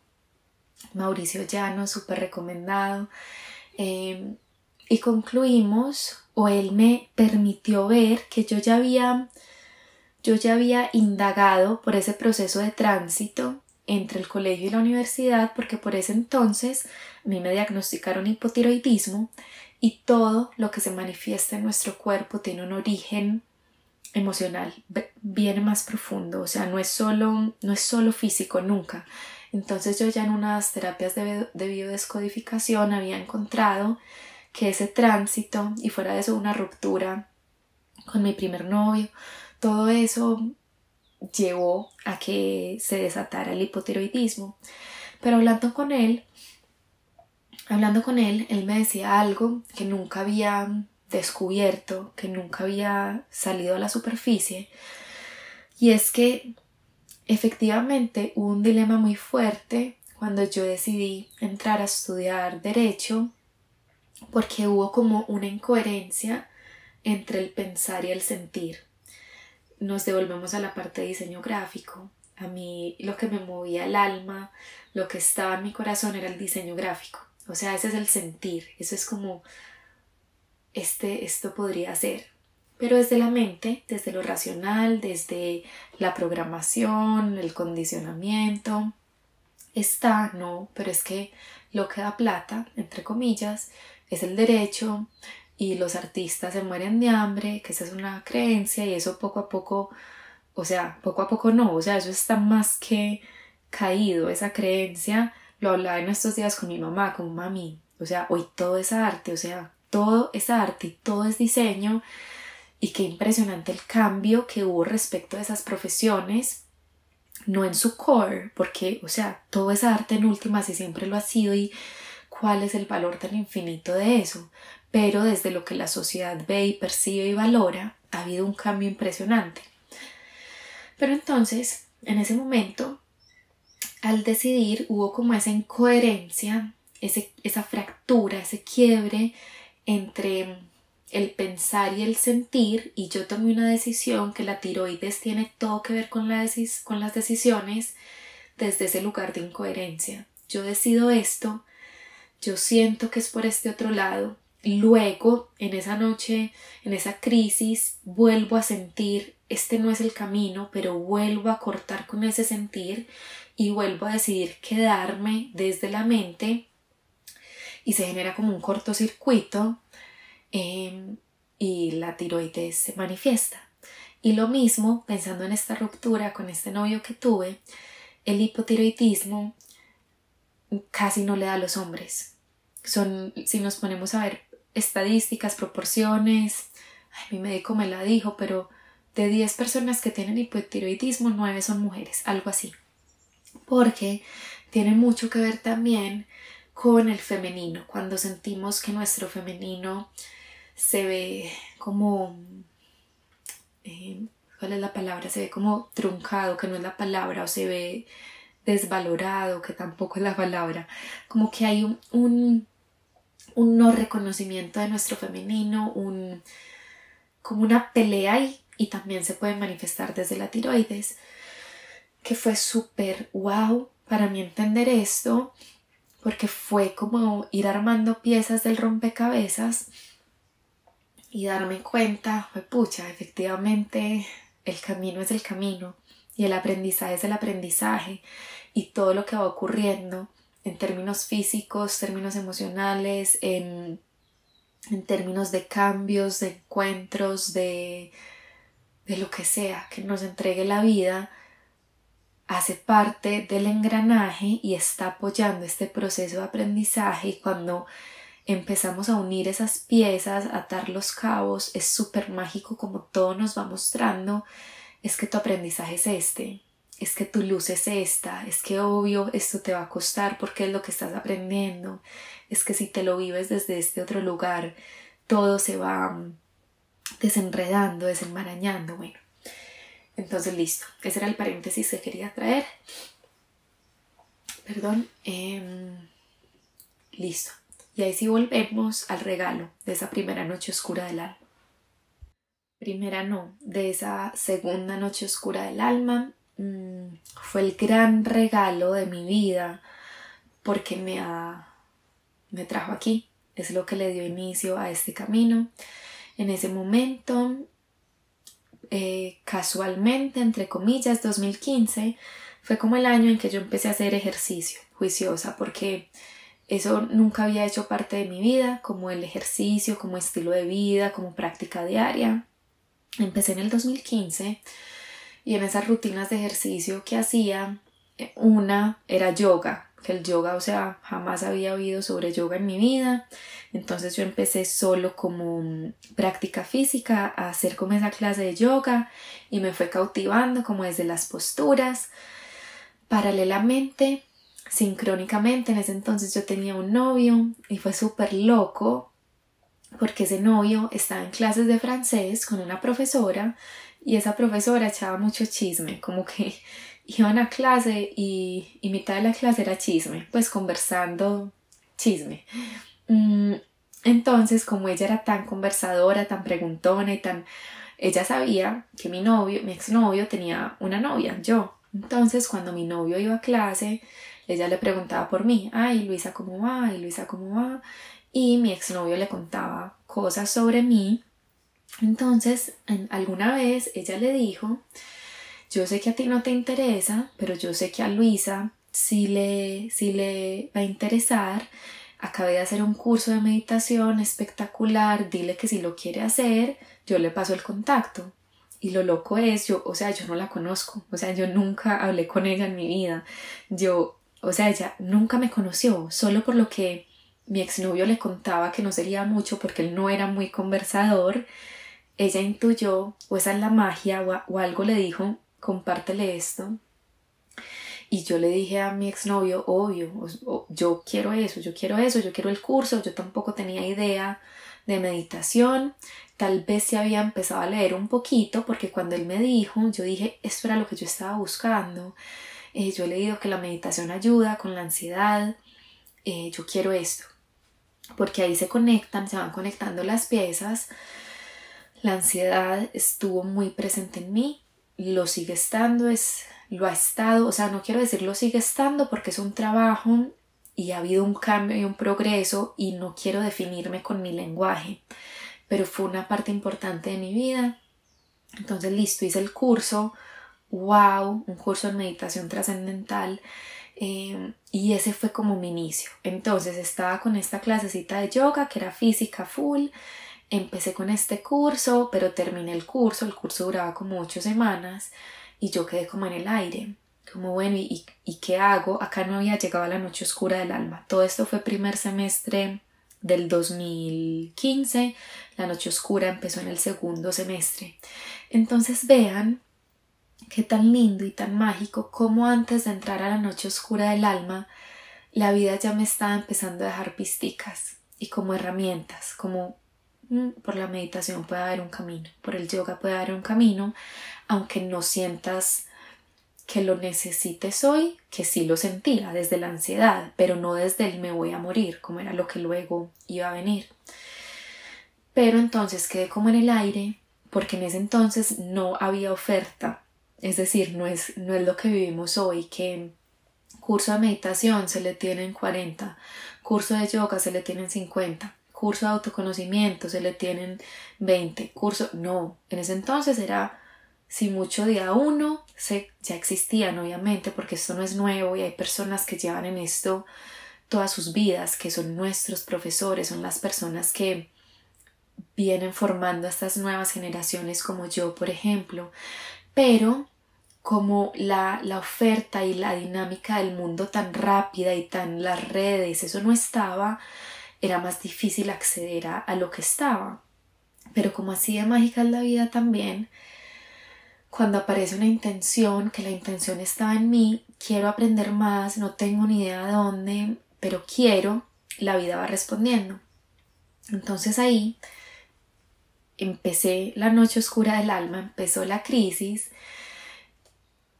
[SPEAKER 1] Mauricio Llano, súper recomendado, em, y concluimos, o él me permitió ver que yo ya había, yo ya había indagado por ese proceso de tránsito entre el colegio y la universidad porque por ese entonces a mí me diagnosticaron hipotiroidismo y todo lo que se manifiesta en nuestro cuerpo tiene un origen emocional, viene más profundo, o sea, no es solo, no es solo físico nunca. Entonces yo ya en unas terapias de, de biodescodificación había encontrado que ese tránsito y fuera de eso una ruptura con mi primer novio, todo eso llevó a que se desatara el hipotiroidismo. Pero hablando con él, hablando con él, él me decía algo que nunca había descubierto, que nunca había salido a la superficie, y es que efectivamente hubo un dilema muy fuerte cuando yo decidí entrar a estudiar derecho, porque hubo como una incoherencia entre el pensar y el sentir nos devolvemos a la parte de diseño gráfico. A mí lo que me movía el alma, lo que estaba en mi corazón era el diseño gráfico. O sea, ese es el sentir, eso es como este esto podría ser. Pero desde la mente, desde lo racional, desde la programación, el condicionamiento, está, no, pero es que lo que da plata, entre comillas, es el derecho, y los artistas se mueren de hambre, que esa es una creencia y eso poco a poco, o sea, poco a poco no, o sea, eso está más que caído, esa creencia, lo hablaba en estos días con mi mamá, con mami, o sea, hoy todo es arte, o sea, todo es arte y todo es diseño y qué impresionante el cambio que hubo respecto a esas profesiones, no en su core, porque, o sea, todo es arte en últimas y siempre lo ha sido y cuál es el valor tan infinito de eso, pero desde lo que la sociedad ve y percibe y valora, ha habido un cambio impresionante. Pero entonces, en ese momento, al decidir, hubo como esa incoherencia, esa fractura, ese quiebre entre el pensar y el sentir, y yo tomé una decisión que la tiroides tiene todo que ver con, con las decisiones desde ese lugar de incoherencia. Yo decido esto, yo siento que es por este otro lado, Luego, en esa noche, en esa crisis, vuelvo a sentir, este no es el camino, pero vuelvo a cortar con ese sentir y vuelvo a decidir quedarme desde la mente y se genera como un cortocircuito em, y la tiroides se manifiesta. Y lo mismo, pensando en esta ruptura con este novio que tuve, el hipotiroidismo casi no le da a los hombres. Son, si nos ponemos a ver estadísticas, proporciones. mi médico me la dijo, pero de 10 personas que tienen hipotiroidismo, 9 son mujeres, algo así. Porque tiene mucho que ver también con el femenino, cuando sentimos que nuestro femenino se ve como... Eh, ¿Cuál es la palabra? Se ve como truncado, que no es la palabra, o se ve desvalorado, que tampoco es la palabra. Como que hay un un no reconocimiento de nuestro femenino, un, como una pelea ahí y también se puede manifestar desde la tiroides, que fue súper wow para mí entender esto, porque fue como ir armando piezas del rompecabezas y darme cuenta, pucha, efectivamente el camino es el camino y el aprendizaje es el aprendizaje y todo lo que va ocurriendo en términos físicos, términos emocionales, en, en términos de cambios, de encuentros, de, de lo que sea que nos entregue la vida, hace parte del engranaje y está apoyando este proceso de aprendizaje y cuando empezamos a unir esas piezas, a atar los cabos, es súper mágico como todo nos va mostrando, es que tu aprendizaje es este, es que tu luz es esta, es que obvio esto te va a costar porque es lo que estás aprendiendo, es que si te lo vives desde este otro lugar, todo se va mm, desenredando, desenmarañando, bueno. Entonces listo, ese era el paréntesis que quería traer. Perdón. Em, listo. Y ahí sí volvemos al regalo de esa primera noche oscura del alma. Primera no, de esa segunda noche oscura del alma Mm, fue el gran regalo de mi vida porque me, me trajo aquí. Es lo que le dio inicio a este camino. En ese momento, eh, casualmente, entre comillas, 2015, fue como el año en que yo empecé a hacer ejercicio juiciosa porque eso nunca había hecho parte de mi vida, como el ejercicio, como estilo de vida, como práctica diaria. Empecé en el 2015 y en esas rutinas de ejercicio que hacía, eh, una era yoga, el yoga, o sea, jamás había oído sobre yoga en mi vida. Entonces yo empecé solo como mm, práctica física a hacer como esa clase de yoga y me fue cautivando como desde las posturas. Paralelamente, sincrónicamente, en ese entonces yo tenía un novio y fue súper loco porque ese novio estaba en clases de francés con una profesora y esa profesora echaba mucho chisme, como que iban a clase y, y mitad de la clase era chisme, pues conversando chisme. Mm, entonces, como ella era tan conversadora, tan preguntona y tan... Ella sabía que mi novio, mi exnovio, tenía una novia, yo. Entonces, cuando mi novio iba a clase, ella le preguntaba por mí, ay, Luisa, ¿cómo va? Ay, Luisa, ¿cómo va? Y mi exnovio le contaba cosas sobre mí entonces, alguna vez ella le dijo, yo sé que a ti no te interesa, pero yo sé que a Luisa sí le, sí le va a interesar. Acabé de hacer un curso de meditación espectacular, dile que si lo quiere hacer, yo le paso el contacto. Y lo loco es, yo, o sea, yo no la conozco, o sea, yo nunca hablé con ella en mi vida. Yo, o sea, ella nunca me conoció, solo por lo que mi exnovio le contaba que no sería mucho porque él no era muy conversador ella intuyó, o esa es la magia, o, algo le dijo, compártele esto. Y yo le dije a mi exnovio, obvio, yo quiero eso, yo quiero eso, yo quiero el curso, yo tampoco tenía idea de meditación, tal vez se había empezado a leer un poquito, porque cuando él me dijo, yo dije, esto era lo que yo estaba buscando, eh, yo he leído que la meditación ayuda con la ansiedad, eh, yo quiero esto, porque ahí se conectan, se van conectando las piezas, la ansiedad estuvo muy presente en mí, lo sigue estando, es, lo ha estado, o sea, no quiero decir lo sigue estando porque es un trabajo y ha habido un cambio y un progreso y no quiero definirme con mi lenguaje, pero fue una parte importante de mi vida. Entonces, listo, hice el curso, wow, un curso de meditación trascendental. Eh, y ese fue como mi inicio. Entonces estaba con esta clasecita de yoga que era física full, empecé con este curso, pero terminé el curso, el curso duraba como ocho semanas y yo quedé como en el aire, como bueno, ¿y, y qué hago? Acá no había llegado a la noche oscura del alma. Todo esto fue primer semestre del 2015, la noche oscura empezó en el segundo semestre. Entonces vean qué tan lindo y tan mágico como antes de entrar a la noche oscura del alma, la vida ya me estaba empezando a dejar pisticas y como herramientas, como por la meditación puede haber un camino, por el yoga puede haber un camino, aunque no sientas que lo necesites hoy, que sí lo sentía desde la ansiedad, pero no desde el me voy a morir, como era lo que luego iba a venir. Pero entonces quedé como en el aire, porque en ese entonces no había oferta, es decir, no es, no es lo que vivimos hoy, que curso de meditación se le tienen 40, curso de yoga se le tienen 50 curso de autoconocimiento, se le tienen 20 cursos. No, en ese entonces era, si mucho día uno, se, ya existían obviamente, porque esto no es nuevo y hay personas que llevan en esto todas sus vidas, que son nuestros profesores, son las personas que vienen formando a estas nuevas generaciones como yo, por ejemplo. Pero como la, la oferta y la dinámica del mundo tan rápida y tan las redes, eso no estaba, era más difícil acceder a, a lo que estaba. Pero como así de mágica es la vida también, cuando aparece una intención, que la intención está en mí, quiero aprender más, no tengo ni idea de dónde, pero quiero, la vida va respondiendo. Entonces ahí empecé la noche oscura del alma, empezó la crisis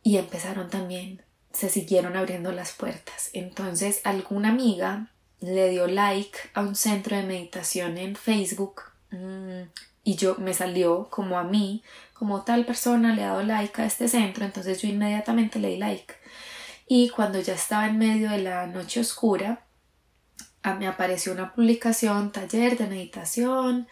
[SPEAKER 1] y empezaron también, se siguieron abriendo las puertas. Entonces alguna amiga le dio like a un centro de meditación en Facebook mm, y yo me salió como a mí, como tal persona le ha dado like a este centro, entonces yo inmediatamente le di like. Y cuando ya estaba en medio de la noche oscura, me apareció una publicación, taller de meditación,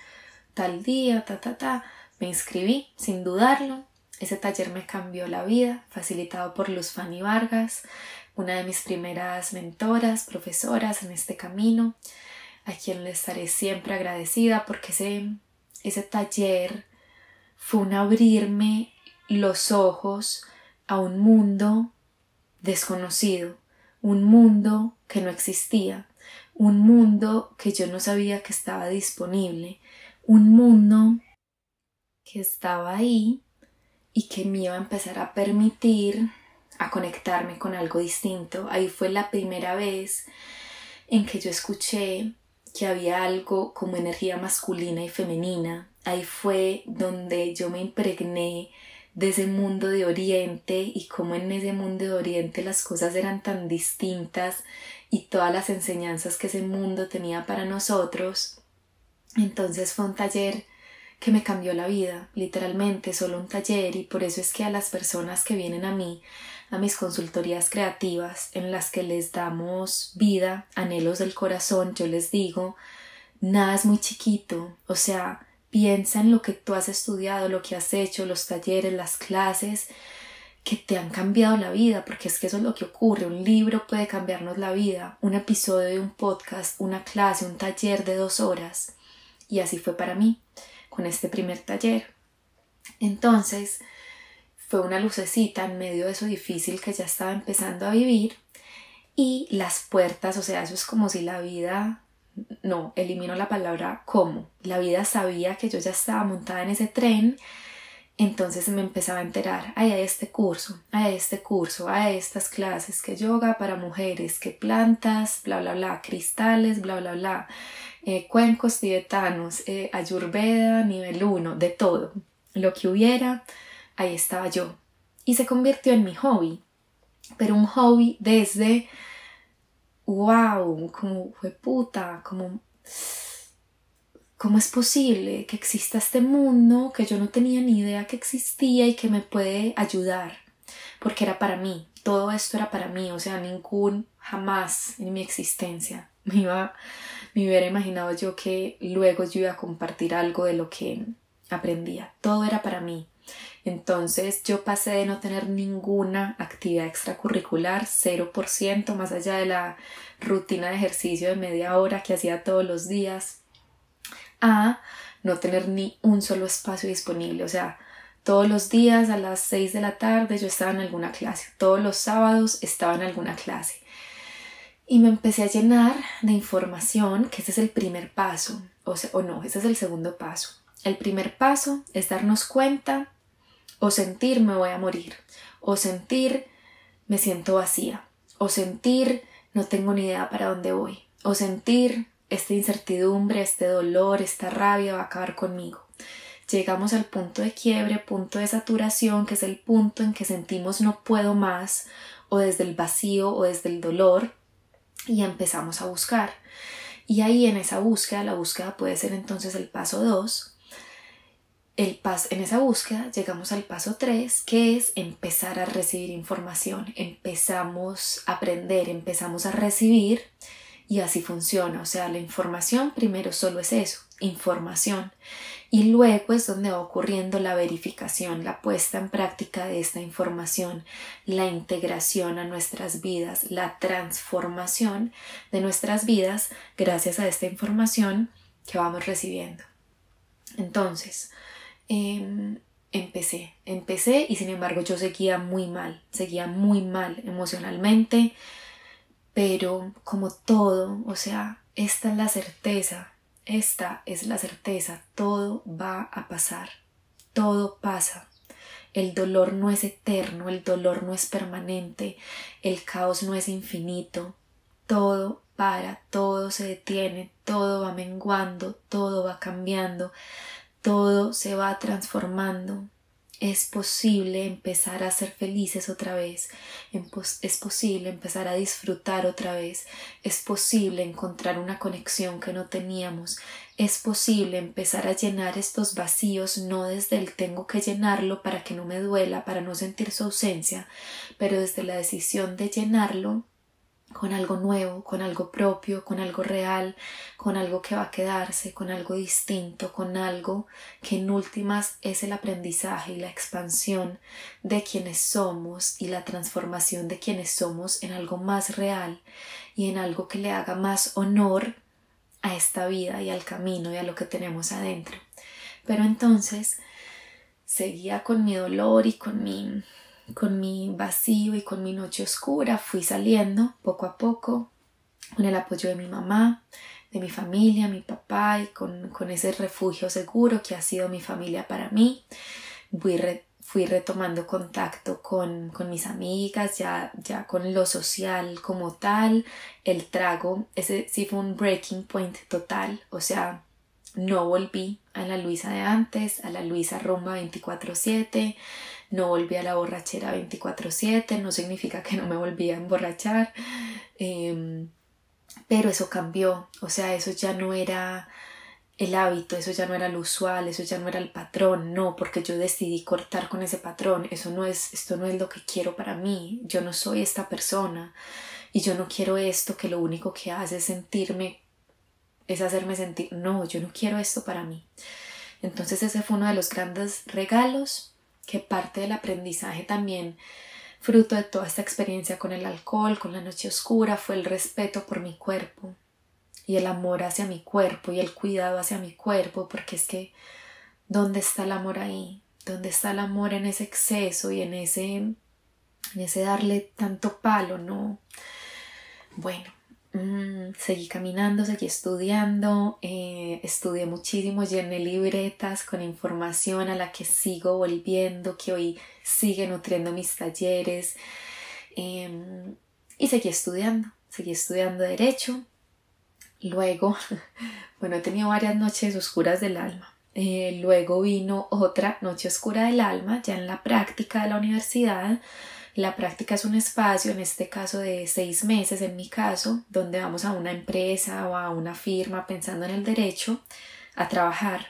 [SPEAKER 1] tal día, ta, ta, ta. Me inscribí sin dudarlo. Ese taller me cambió la vida, facilitado por Luz Fanny Vargas, una de mis primeras mentoras, profesoras en este camino, a quien le estaré siempre agradecida porque ese, ese taller fue un abrirme los ojos a un mundo desconocido, un mundo que no existía, un mundo que yo no sabía que estaba disponible, un mundo que estaba ahí y que me iba a empezar a permitir a conectarme con algo distinto. Ahí fue la primera vez en que yo escuché que había algo como energía masculina y femenina. Ahí fue donde yo me impregné de ese mundo de Oriente y cómo en ese mundo de Oriente las cosas eran tan distintas y todas las enseñanzas que ese mundo tenía para nosotros. Entonces fue un taller que me cambió la vida, literalmente solo un taller y por eso es que a las personas que vienen a mí, a mis consultorías creativas en las que les damos vida, anhelos del corazón, yo les digo, nada es muy chiquito, o sea, piensa en lo que tú has estudiado, lo que has hecho, los talleres, las clases, que te han cambiado la vida, porque es que eso es lo que ocurre. Un libro puede cambiarnos la vida, un episodio de un podcast, una clase, un taller de dos horas. Y así fue para mí, con este primer taller. Entonces, fue una lucecita en medio de eso difícil que ya estaba empezando a vivir. Y las puertas, o sea, eso es como si la vida, no, elimino la palabra como. La vida sabía que yo ya estaba montada en ese tren entonces me empezaba a enterar, hay este curso, hay este curso, hay estas clases, que yoga para mujeres, que plantas, bla, bla, bla, cristales, bla, bla, bla, eh, cuencos tibetanos, eh, ayurveda, nivel 1, de todo. Lo que hubiera, ahí estaba yo. Y se convirtió en mi hobby, pero un hobby desde, wow, como fue puta, como ¿Cómo es posible que exista este mundo que yo no tenía ni idea que existía y que me puede ayudar? Porque era para mí, todo esto era para mí, o sea, ningún jamás en mi existencia me iba, me hubiera imaginado yo que luego yo iba a compartir algo de lo que aprendía. Todo era para mí. Entonces yo pasé de no tener ninguna actividad extracurricular, 0%, más allá de la rutina de ejercicio de media hora que hacía todos los días, a no tener ni un solo espacio disponible. O sea, todos los días a las 6 de la tarde yo estaba en alguna clase, todos los sábados estaba en alguna clase. Y me empecé a llenar de información, que ese es el primer paso, o, sea, o no, ese es el segundo paso. El primer paso es darnos cuenta o sentir me voy a morir, o sentir me siento vacía, o sentir no tengo ni idea para dónde voy, o sentir esta incertidumbre, este dolor, esta rabia va a acabar conmigo. Llegamos al punto de quiebre, punto de saturación, que es el punto en que sentimos no puedo más, o desde el vacío o desde el dolor, y empezamos a buscar. Y ahí en esa búsqueda, la búsqueda puede ser entonces el paso 2. El pas en esa búsqueda llegamos al paso 3, que es empezar a recibir información. Empezamos a aprender, empezamos a recibir y así funciona, o sea, la información primero solo es eso, información. Y luego es donde va ocurriendo la verificación, la puesta en práctica de esta información, la integración a nuestras vidas, la transformación de nuestras vidas gracias a esta información que vamos recibiendo. Entonces, em, empecé, empecé y sin embargo yo seguía muy mal, seguía muy mal emocionalmente, pero como todo, o sea, esta es la certeza, esta es la certeza, todo va a pasar, todo pasa. El dolor no es eterno, el dolor no es permanente, el caos no es infinito, todo para, todo se detiene, todo va menguando, todo va cambiando, todo se va transformando. Es posible empezar a ser felices otra vez, es posible empezar a disfrutar otra vez, es posible encontrar una conexión que no teníamos, es posible empezar a llenar estos vacíos no desde el tengo que llenarlo para que no me duela, para no sentir su ausencia, pero desde la decisión de llenarlo con algo nuevo, con algo propio, con algo real, con algo que va a quedarse, con algo distinto, con algo que en últimas es el aprendizaje y la expansión de quienes somos y la transformación de quienes somos en algo más real y en algo que le haga más honor a esta vida y al camino y a lo que tenemos adentro. Pero entonces seguía con mi dolor y con mi con mi vacío y con mi noche oscura fui saliendo poco a poco con el apoyo de mi mamá, de mi familia, mi papá y con, ese refugio seguro que ha sido mi familia para mí. Fui, fui retomando contacto con, con, mis amigas, ya, ya con lo social como tal. El trago, ese sí fue un breaking point total, o sea, no volví a la Luisa de antes, a la Luisa rumba 24/7 no volví a la borrachera 24/7, no significa que no me volví a emborrachar, em, pero eso cambió, o sea, eso ya no era el hábito, eso ya no era lo usual, eso ya no era el patrón, no, porque yo decidí cortar con ese patrón, eso no es, esto no es lo que quiero para mí, yo no soy esta persona. Y yo no quiero esto que lo único que hace es sentirme, es hacerme sentir, no, yo no quiero esto para mí. Entonces ese fue uno de los grandes regalos que parte del aprendizaje también fruto de toda esta experiencia con el alcohol, con la noche oscura, fue el respeto por mi cuerpo y el amor hacia mi cuerpo y el cuidado hacia mi cuerpo, porque es que ¿dónde está el amor ahí? ¿Dónde está el amor en ese exceso y en ese en ese darle tanto palo, no? Bueno, Mm, seguí caminando, seguí estudiando, eh, estudié muchísimo, llené libretas con información a la que sigo volviendo, que hoy sigue nutriendo mis talleres em, y seguí estudiando, seguí estudiando derecho. Luego, bueno, he tenido varias noches oscuras del alma. Eh, luego vino otra noche oscura del alma, ya en la práctica de la universidad, la práctica es un espacio, en este caso de seis meses, en mi caso, donde vamos a una empresa o a una firma pensando en el derecho a trabajar.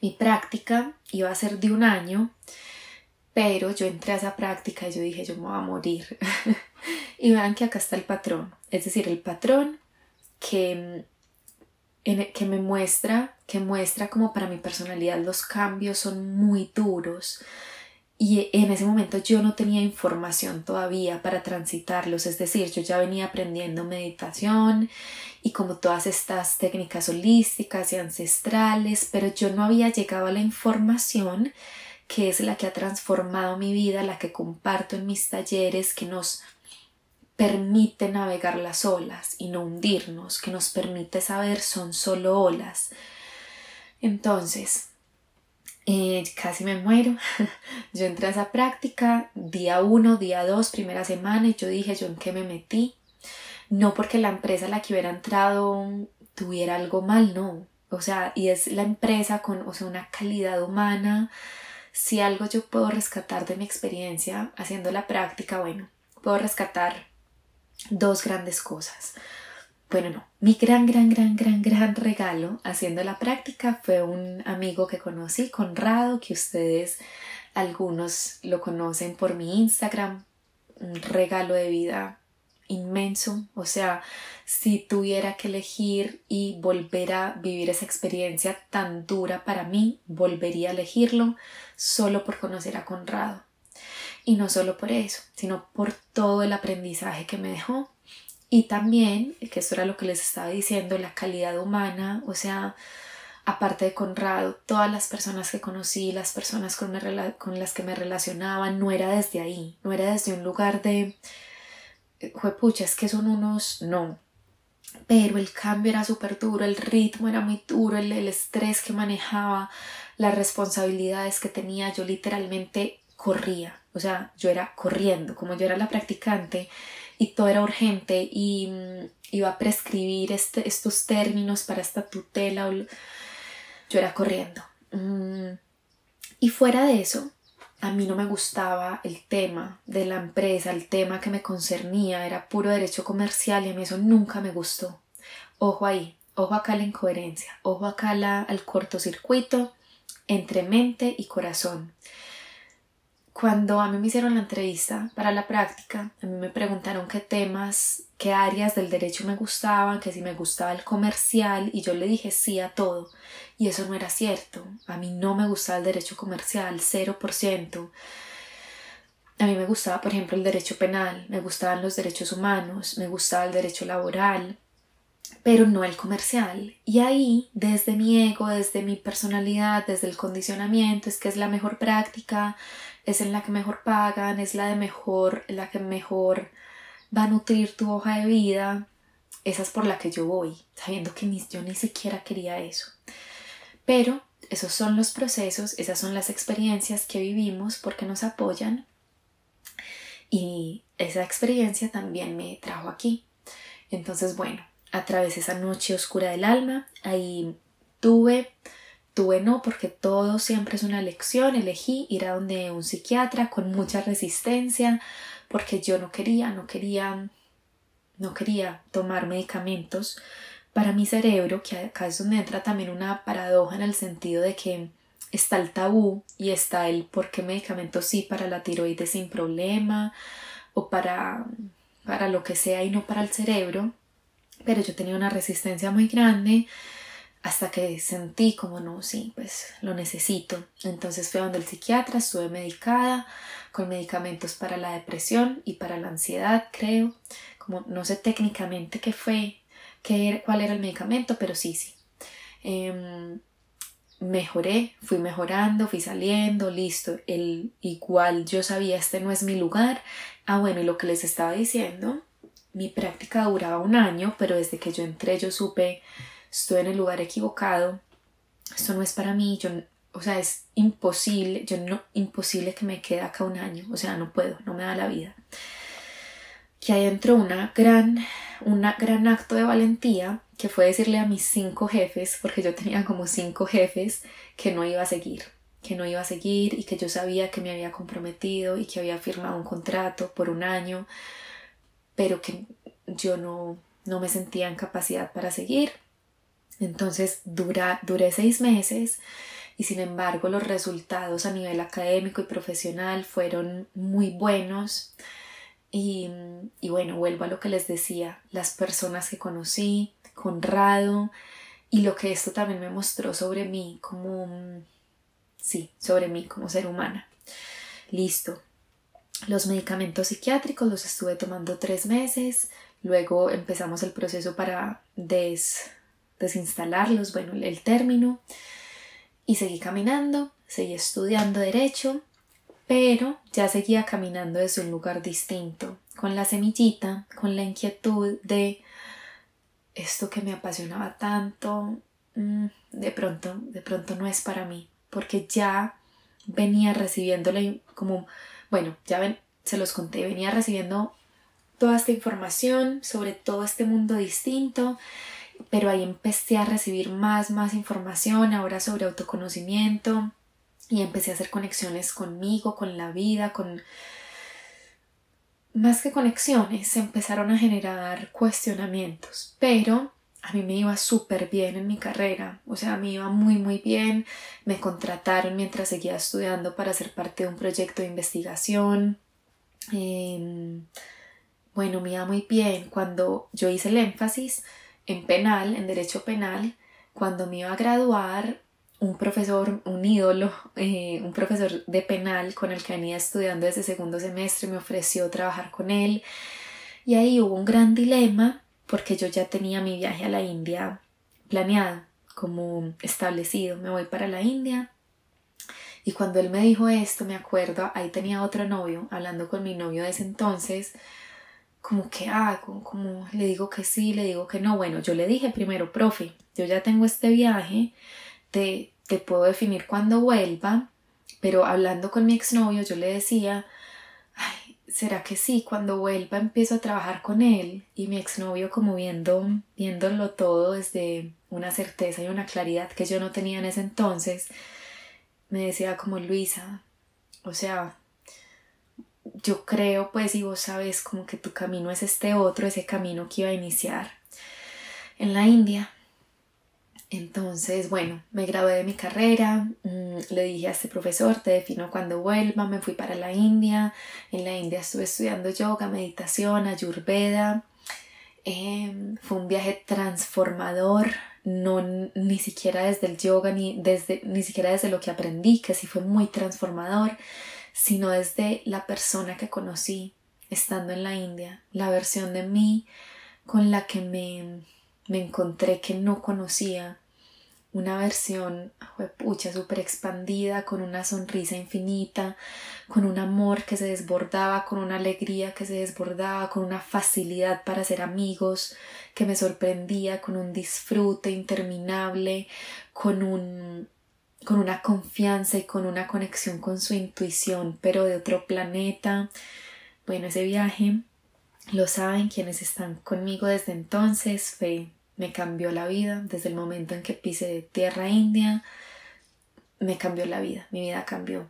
[SPEAKER 1] Mi práctica iba a ser de un año, pero yo entré a esa práctica y yo dije, yo me voy a morir. y vean que acá está el patrón, es decir, el patrón que, que me muestra, que muestra como para mi personalidad los cambios son muy duros y en ese momento yo no tenía información todavía para transitarlos, es decir, yo ya venía aprendiendo meditación y como todas estas técnicas holísticas y ancestrales, pero yo no había llegado a la información que es la que ha transformado mi vida, la que comparto en mis talleres, que nos permite navegar las olas y no hundirnos, que nos permite saber son solo olas. Entonces, eh, casi me muero. yo entré a esa práctica día uno, día dos, primera semana y yo dije yo en qué me metí. No porque la empresa a la que hubiera entrado tuviera algo mal, no. O sea, y es la empresa con o sea, una calidad humana. Si algo yo puedo rescatar de mi experiencia haciendo la práctica, bueno, puedo rescatar dos grandes cosas. Bueno, no, mi gran, gran, gran, gran, gran regalo haciendo la práctica fue un amigo que conocí, Conrado, que ustedes algunos lo conocen por mi Instagram, un regalo de vida inmenso, o sea, si tuviera que elegir y volver a vivir esa experiencia tan dura para mí, volvería a elegirlo solo por conocer a Conrado. Y no solo por eso, sino por todo el aprendizaje que me dejó y también, que esto era lo que les estaba diciendo, la calidad humana, o sea, aparte de Conrado, todas las personas que conocí, las personas con, las que me relacionaba, no era desde ahí, no era desde un lugar de, juepucha, es que son unos, no, pero el cambio era súper duro, el ritmo era muy duro, el estrés que manejaba, las responsabilidades que tenía, yo literalmente corría, o sea, yo era corriendo, como yo era la practicante y todo era urgente y mm, iba a prescribir este, estos términos para esta tutela, yo era corriendo. Mm, y fuera de eso, a mí no me gustaba el tema de la empresa, el tema que me concernía, era puro derecho comercial y a mí eso nunca me gustó. Ojo ahí, ojo acá la incoherencia, ojo acá la, al cortocircuito entre mente y corazón. Cuando a mí me hicieron la entrevista para la práctica, a mí me preguntaron qué temas, qué áreas del derecho me gustaban, que si me gustaba el comercial y yo le dije sí a todo. Y eso no era cierto. A mí no me gustaba el derecho comercial, 0%. A mí me gustaba, por ejemplo, el derecho penal, me gustaban los derechos humanos, me gustaba el derecho laboral, pero no el comercial. Y ahí, desde mi ego, desde mi personalidad, desde el condicionamiento, es que es la mejor práctica, es en la que mejor pagan, es la de mejor, la que mejor va a nutrir tu hoja de vida. Esa es por la que yo voy, sabiendo que yo ni siquiera quería eso. Pero esos son los procesos, esas son las experiencias que vivimos porque nos apoyan. Y esa experiencia también me trajo aquí. Entonces, bueno, a través de esa noche oscura del alma, ahí tuve Tuve no, porque todo siempre es una elección. Elegí ir a donde un psiquiatra con mucha resistencia, porque yo no quería, no quería, no quería tomar medicamentos para mi cerebro, que acá es donde entra también una paradoja en el sentido de que está el tabú y está el por qué medicamentos sí para la tiroides sin problema o para, para lo que sea y no para el cerebro. Pero yo tenía una resistencia muy grande hasta que sentí como no, sí, pues lo necesito. Entonces fui donde el psiquiatra, estuve medicada con medicamentos para la depresión y para la ansiedad, creo. Como no sé técnicamente qué fue, qué cuál era el medicamento, pero sí, sí. Em, mejoré, fui mejorando, fui saliendo, listo. El igual yo sabía este no es mi lugar. Ah, bueno, y lo que les estaba diciendo, mi práctica duraba un año, pero desde que yo entré yo supe estoy en el lugar equivocado, esto no es para mí, yo, o sea, es imposible, yo no, imposible que me quede acá un año, o sea, no puedo, no me da la vida. Que ahí entró una gran, una gran acto de valentía que fue decirle a mis cinco jefes, porque yo tenía como cinco jefes, que no iba a seguir, que no iba a seguir y que yo sabía que me había comprometido y que había firmado un contrato por un año, pero que yo no, no me sentía en capacidad para seguir entonces dura, duré seis meses y sin embargo los resultados a nivel académico y profesional fueron muy buenos. Y, y bueno, vuelvo a lo que les decía, las personas que conocí, Conrado, y lo que esto también me mostró sobre mí como, sí, sobre mí como ser humana. Listo. Los medicamentos psiquiátricos los estuve tomando tres meses, luego empezamos el proceso para des, desinstalarlos, bueno, el término, y seguí caminando, seguí estudiando derecho, pero ya seguía caminando desde un lugar distinto, con la semillita, con la inquietud de esto que me apasionaba tanto, mm, de pronto, de pronto no es para mí, porque ya venía recibiendo como, bueno, ya se los conté, venía recibiendo toda esta información sobre todo este mundo distinto pero ahí empecé a recibir más, más información ahora sobre autoconocimiento y empecé a hacer conexiones conmigo, con la vida, con... Más que conexiones, se empezaron a generar cuestionamientos, pero a mí me iba súper bien en mi carrera, o sea, me iba muy muy bien, me contrataron mientras seguía estudiando para ser parte de un proyecto de investigación. Em, bueno, me iba muy bien cuando yo hice el énfasis en penal, en derecho penal, cuando me iba a graduar, un profesor, un ídolo, eh, un profesor de penal con el que venía estudiando desde segundo semestre, me ofreció trabajar con él. Y ahí hubo un gran dilema porque yo ya tenía mi viaje a la India planeado, como establecido. Me voy para la India. Y cuando él me dijo esto, me acuerdo, ahí tenía otro novio, hablando con mi novio de ese entonces, como que hago, como le digo que sí, le digo que no. Bueno, yo le dije primero, profe, yo ya tengo este viaje, te, te puedo definir cuando vuelva, pero hablando con mi exnovio yo le decía, ay, ¿será que sí? Cuando vuelva empiezo a trabajar con él y mi exnovio como viendo, viéndolo todo desde una certeza y una claridad que yo no tenía en ese entonces, me decía como Luisa, o sea, yo creo pues y vos sabes como que tu camino es este otro, ese camino que iba a iniciar en la India. Entonces, bueno, me gradué de mi carrera, mm, le dije a este profesor, te defino cuando vuelva, me fui para la India, en la India estuve estudiando yoga, meditación, ayurveda, em, fue un viaje transformador, no ni siquiera desde el yoga, ni, desde, ni siquiera desde lo que aprendí, que sí fue muy transformador, sino desde la persona que conocí estando en la India, la versión de mí con la que me, me encontré que no conocía, una versión pucha súper expandida, con una sonrisa infinita, con un amor que se desbordaba, con una alegría que se desbordaba, con una facilidad para ser amigos que me sorprendía, con un disfrute interminable, con un con una confianza y con una conexión con su intuición, pero de otro planeta. Bueno, ese viaje, lo saben quienes están conmigo desde entonces, fue, me cambió la vida desde el momento en que pise de tierra india, me cambió la vida, mi vida cambió.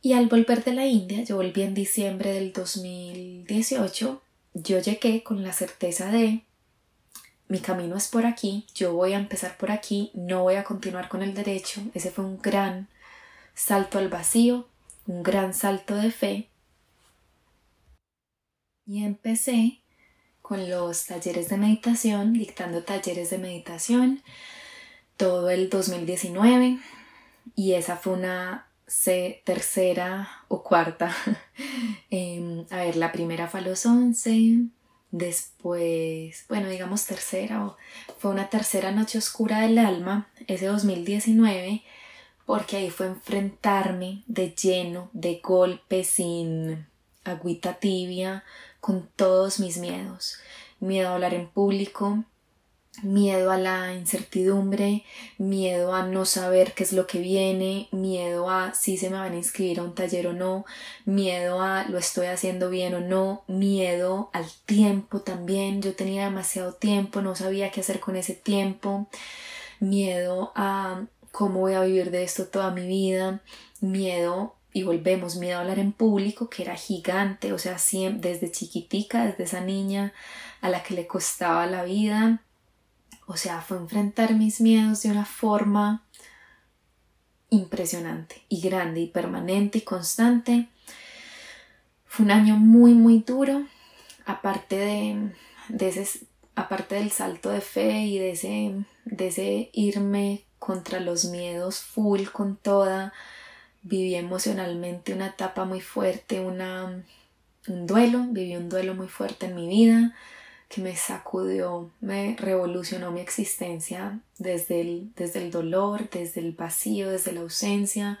[SPEAKER 1] Y al volver de la India, yo volví en diciembre del 2018, yo llegué con la certeza de mi camino es por aquí, yo voy a empezar por aquí, no voy a continuar con el derecho. Ese fue un gran salto al vacío, un gran salto de fe. Y empecé con los talleres de meditación, dictando talleres de meditación todo el 2019 y esa fue una tercera o cuarta. Em, a ver, la primera fue a los 11, Después, bueno, digamos tercera, fue una tercera noche oscura del alma, ese 2019, porque ahí fue enfrentarme de lleno, de golpe, sin agüita tibia, con todos mis miedos. Miedo a hablar en público, miedo a la incertidumbre, miedo a no saber qué es lo que viene, miedo a si se me van a inscribir a un taller o no, miedo a lo estoy haciendo bien o no, miedo al tiempo también, yo tenía demasiado tiempo, no sabía qué hacer con ese tiempo, miedo a cómo voy a vivir de esto toda mi vida, miedo y volvemos, miedo a hablar en público, que era gigante, o sea, desde chiquitica, desde esa niña a la que le costaba la vida, o sea, fue enfrentar mis miedos de una forma impresionante y grande y permanente y constante. Fue un año muy, muy duro, aparte de, de ese, aparte del salto de fe y de ese, de ese irme contra los miedos full con toda, viví emocionalmente una etapa muy fuerte, un duelo, viví un duelo muy fuerte en mi vida, que me sacudió, me revolucionó mi existencia desde el, desde el dolor, desde el vacío, desde la ausencia.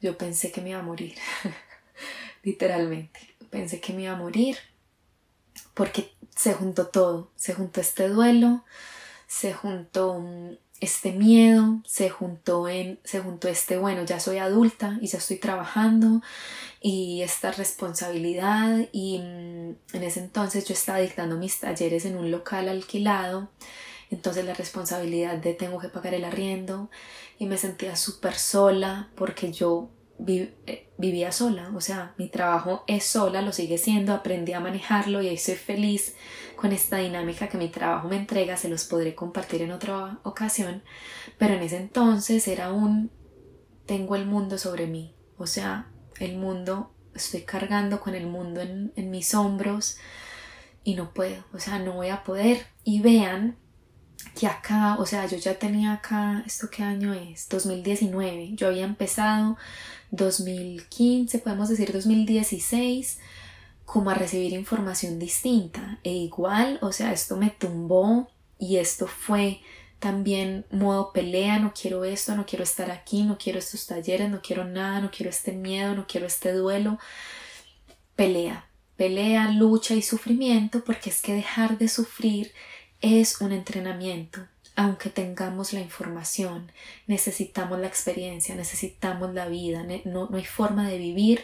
[SPEAKER 1] Yo pensé que me iba a morir, literalmente. Pensé que me iba a morir porque se juntó todo, se juntó este duelo, se juntó este miedo, se juntó en, se juntó este, bueno, ya soy adulta y ya estoy trabajando y esta responsabilidad y mm, en ese entonces yo estaba dictando mis talleres en un local alquilado, entonces la responsabilidad de tengo que pagar el arriendo y me sentía súper sola porque yo eh, vivía sola, o sea, mi trabajo es sola, lo sigue siendo, aprendí a manejarlo y estoy feliz con esta dinámica que mi trabajo me entrega, se los podré compartir en otra ocasión, pero en ese entonces era un tengo el mundo sobre mí, o sea, el mundo, estoy cargando con el mundo en, en mis hombros y no puedo, o sea, no voy a poder. Y vean que acá, o sea, yo ya tenía acá, ¿esto qué año es? 2019, yo había empezado 2015, podemos decir 2016, como a recibir información distinta. E igual, o sea, esto me tumbó y esto fue también modo pelea, no quiero esto, no quiero estar aquí, no quiero estos talleres, no quiero nada, no quiero este miedo, no quiero este duelo. Pelea. pelea, lucha y sufrimiento, porque es que dejar de sufrir es un entrenamiento. Aunque tengamos la información, necesitamos la experiencia, necesitamos la vida, no, no hay forma de vivir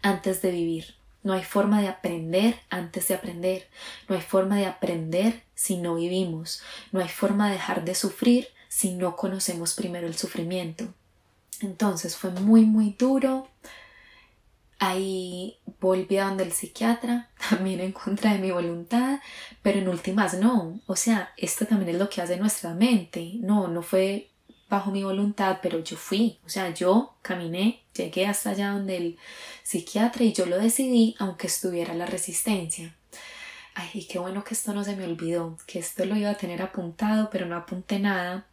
[SPEAKER 1] antes de vivir. No hay forma de aprender antes de aprender. No hay forma de aprender si no vivimos. No hay forma de dejar de sufrir si no conocemos primero el sufrimiento. Entonces fue muy, muy duro. Ahí volví a donde el psiquiatra, también en contra de mi voluntad, pero en últimas no. O sea, esto también es lo que hace nuestra mente. No, no fue bajo mi voluntad, pero yo fui. O sea, yo caminé, llegué hasta allá donde el psiquiatra y yo lo decidí, aunque estuviera la resistencia. Ay, qué bueno que esto no se me olvidó, que esto lo iba a tener apuntado, pero no apunté nada.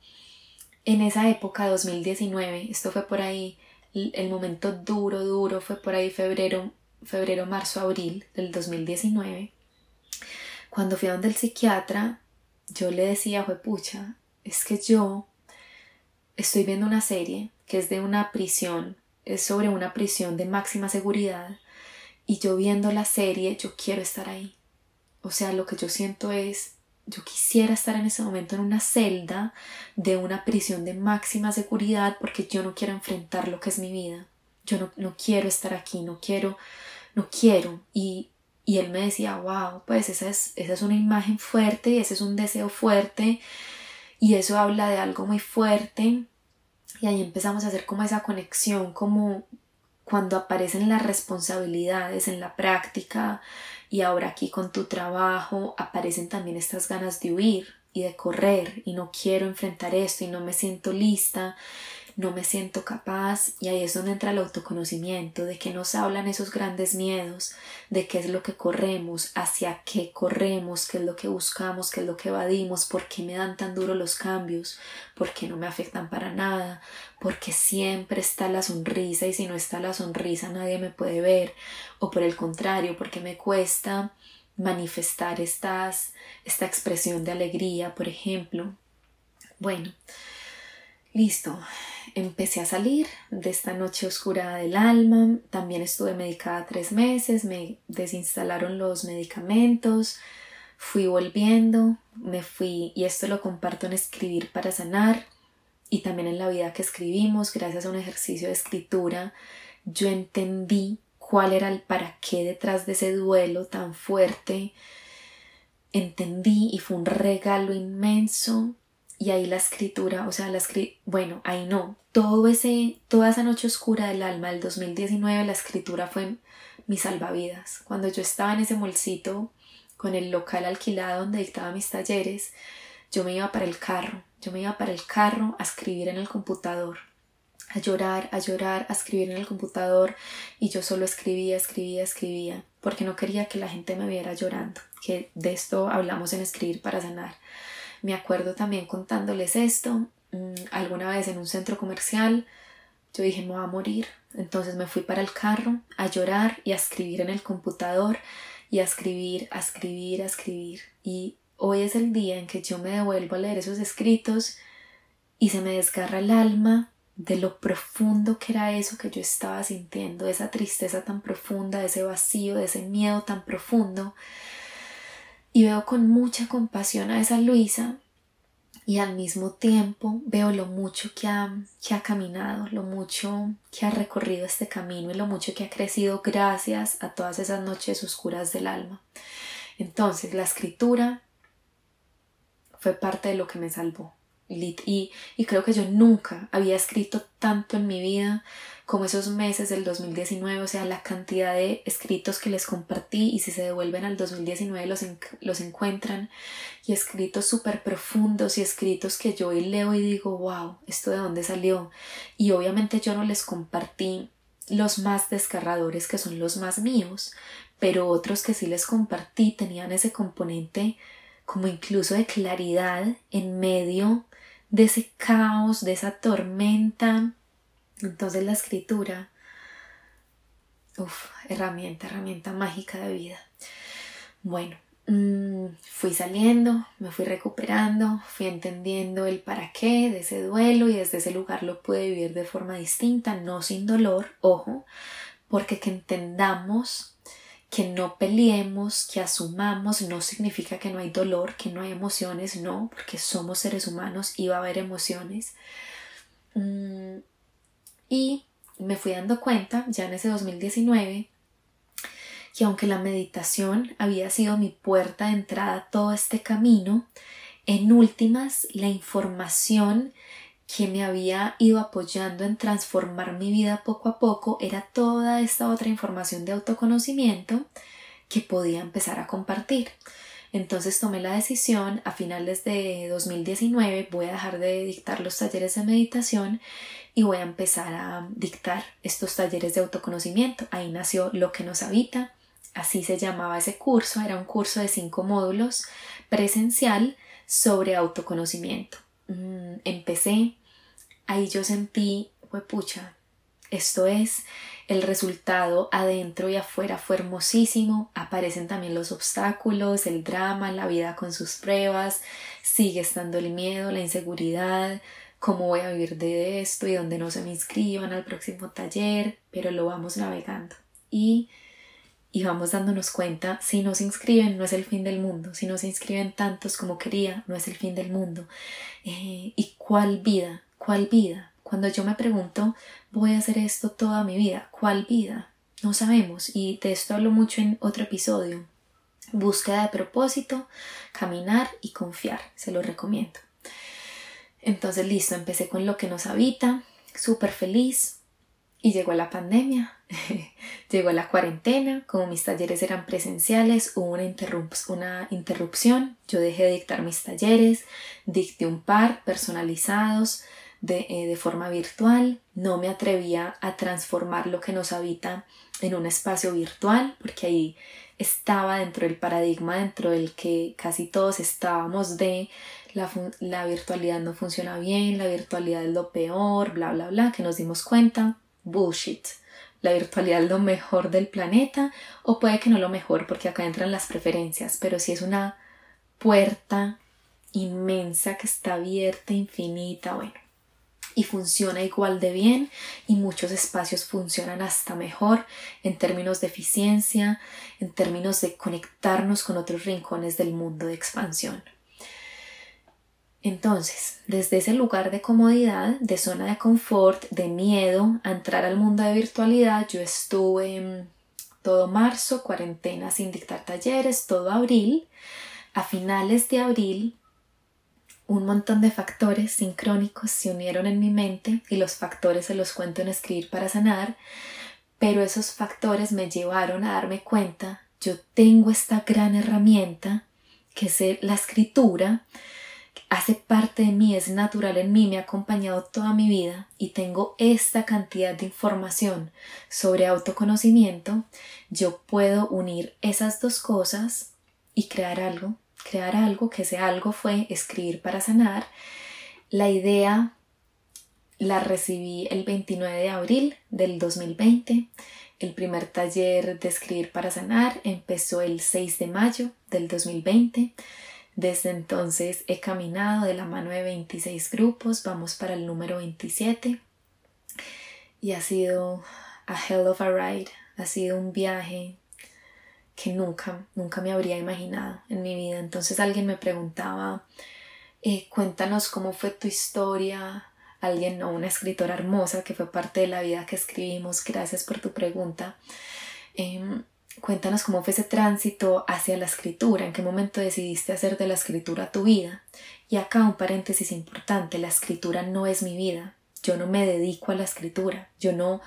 [SPEAKER 1] En esa época, 2019, esto fue por ahí, el momento duro, duro, fue por ahí febrero, febrero, marzo, abril del 2019. Cuando fui a donde el psiquiatra, yo le decía, pucha, es que yo estoy viendo una serie que es de una prisión, es sobre una prisión de máxima seguridad, y yo viendo la serie, yo quiero estar ahí. O sea, lo que yo siento es, yo quisiera estar en ese momento en una celda de una prisión de máxima seguridad porque yo no quiero enfrentar lo que es mi vida. Yo no, no quiero estar aquí, no quiero, no quiero. Y, y él me decía, wow, pues esa es, esa es una imagen fuerte y ese es un deseo fuerte y eso habla de algo muy fuerte. Y ahí empezamos a hacer como esa conexión, como cuando aparecen las responsabilidades en la práctica, y ahora aquí con tu trabajo aparecen también estas ganas de huir y de correr y no quiero enfrentar esto y no me siento lista no me siento capaz y ahí es donde entra el autoconocimiento, de que nos hablan esos grandes miedos, de qué es lo que corremos, hacia qué corremos, qué es lo que buscamos, qué es lo que evadimos, por qué me dan tan duro los cambios, por qué no me afectan para nada, porque siempre está la sonrisa y si no está la sonrisa nadie me puede ver, o por el contrario, porque me cuesta manifestar estas, esta expresión de alegría, por ejemplo. Bueno, listo, empecé a salir de esta noche oscura del alma, también estuve medicada tres meses, me desinstalaron los medicamentos, fui volviendo, me fui, y esto lo comparto en escribir para sanar y también en la vida que escribimos, gracias a un ejercicio de escritura, yo entendí cuál era el para qué detrás de ese duelo tan fuerte, entendí y fue un regalo inmenso y ahí la escritura, o sea, la escri bueno, ahí no, todo ese, toda esa noche oscura del alma del 2019, la escritura fue mi salvavidas. Cuando yo estaba en ese molcito con el local alquilado donde dictaba mis talleres, yo me iba para el carro, yo me iba para el carro a escribir en el computador, a llorar, a llorar, a escribir en el computador y yo solo escribía, escribía, escribía, porque no quería que la gente me viera llorando, que de esto hablamos en escribir para sanar. Me acuerdo también contándoles esto mm, alguna vez en un centro comercial. Yo dije, me voy a morir. Entonces me fui para el carro a llorar y a escribir en el computador y a escribir, a escribir, a escribir. Y hoy es el día en que yo me devuelvo a leer esos escritos y se me desgarra el alma de lo profundo que era eso que yo estaba sintiendo, esa tristeza tan profunda, ese vacío, ese miedo tan profundo y veo con mucha compasión a esa Luisa y al mismo tiempo veo lo mucho que ha, caminado, lo mucho que ha recorrido este camino y lo mucho que ha crecido gracias a todas esas noches oscuras del alma. Entonces la escritura fue parte de lo que me salvó. Y, y creo que yo nunca había escrito tanto en mi vida como esos meses del 2019, o sea, la cantidad de escritos que les compartí y si se devuelven al 2019 los, los encuentran y escritos súper profundos y escritos que yo hoy leo y digo, wow, esto de dónde salió. Y obviamente yo no les compartí los más desgarradores que son los más míos, pero otros que sí les compartí tenían ese componente como incluso de claridad en medio de ese caos, de esa tormenta entonces la escritura, uff, herramienta, herramienta mágica de vida. Bueno, mm, fui saliendo, me fui recuperando, fui entendiendo el para qué de ese duelo y desde ese lugar lo pude vivir de forma distinta, no sin dolor, ojo, porque que entendamos que no peleemos, que asumamos, no significa que no hay dolor, que no hay emociones, no, porque somos seres humanos y va a haber emociones. Mm, y me fui dando cuenta ya en ese 2019 que aunque la meditación había sido mi puerta de entrada a todo este camino, en últimas la información que me había ido apoyando en transformar mi vida poco a poco era toda esta otra información de autoconocimiento que podía empezar a compartir. Entonces tomé la decisión a finales de 2019 voy a dejar de dictar los talleres de meditación y voy a empezar a dictar estos talleres de autoconocimiento. Ahí nació Lo que nos habita, así se llamaba ese curso, era un curso de cinco módulos presencial sobre autoconocimiento. Mm, empecé, ahí yo sentí, pucha, esto es, el resultado adentro y afuera fue hermosísimo, aparecen también los obstáculos, el drama, la vida con sus pruebas, sigue estando el miedo, la inseguridad, cómo voy a vivir de esto y donde no se me inscriban al próximo taller, pero lo vamos navegando y y vamos dándonos cuenta, si no se inscriben no es el fin del mundo, si no se inscriben tantos como quería, no es el fin del mundo. Eh, ¿Y cuál vida? ¿Cuál vida? Cuando yo me pregunto, voy a hacer esto toda mi vida, ¿cuál vida? No sabemos y de esto hablo mucho en otro episodio. Búsqueda de propósito, caminar y confiar, se lo recomiendo. Entonces, listo, empecé con lo que nos habita, súper feliz, y llegó la pandemia, llegó la cuarentena, como mis talleres eran presenciales, hubo una, una interrupción, yo dejé de dictar mis talleres, dicté un par personalizados de, eh, de forma virtual, no me atrevía a transformar lo que nos habita en un espacio virtual, porque ahí estaba dentro del paradigma dentro del que casi todos estábamos de la, la virtualidad no funciona bien, la virtualidad es lo peor, bla, bla, bla, que nos dimos cuenta. Bullshit. La virtualidad es lo mejor del planeta o puede que no lo mejor porque acá entran las preferencias, pero si es una puerta inmensa que está abierta, infinita, bueno, y funciona igual de bien y muchos espacios funcionan hasta mejor en términos de eficiencia, en términos de conectarnos con otros rincones del mundo de expansión. Entonces, desde ese lugar de comodidad, de zona de confort, de miedo a entrar al mundo de virtualidad, yo estuve todo marzo, cuarentena sin dictar talleres, todo abril. A finales de abril, un montón de factores sincrónicos se unieron en mi mente y los factores se los cuento en escribir para sanar, pero esos factores me llevaron a darme cuenta, yo tengo esta gran herramienta que es la escritura, hace parte de mí, es natural en mí, me ha acompañado toda mi vida y tengo esta cantidad de información sobre autoconocimiento, yo puedo unir esas dos cosas y crear algo, crear algo, que ese algo fue escribir para sanar. La idea la recibí el 29 de abril del 2020. El primer taller de escribir para sanar empezó el 6 de mayo del 2020. Desde entonces he caminado de la mano de 26 grupos, vamos para el número 27 y ha sido a hell of a ride, ha sido un viaje que nunca, nunca me habría imaginado en mi vida. Entonces alguien me preguntaba, eh, cuéntanos cómo fue tu historia, alguien, no, una escritora hermosa que fue parte de la vida que escribimos, gracias por tu pregunta. Em, Cuéntanos cómo fue ese tránsito hacia la escritura, en qué momento decidiste hacer de la escritura tu vida. Y acá un paréntesis importante, la escritura no es mi vida. Yo no me dedico a la escritura, yo no,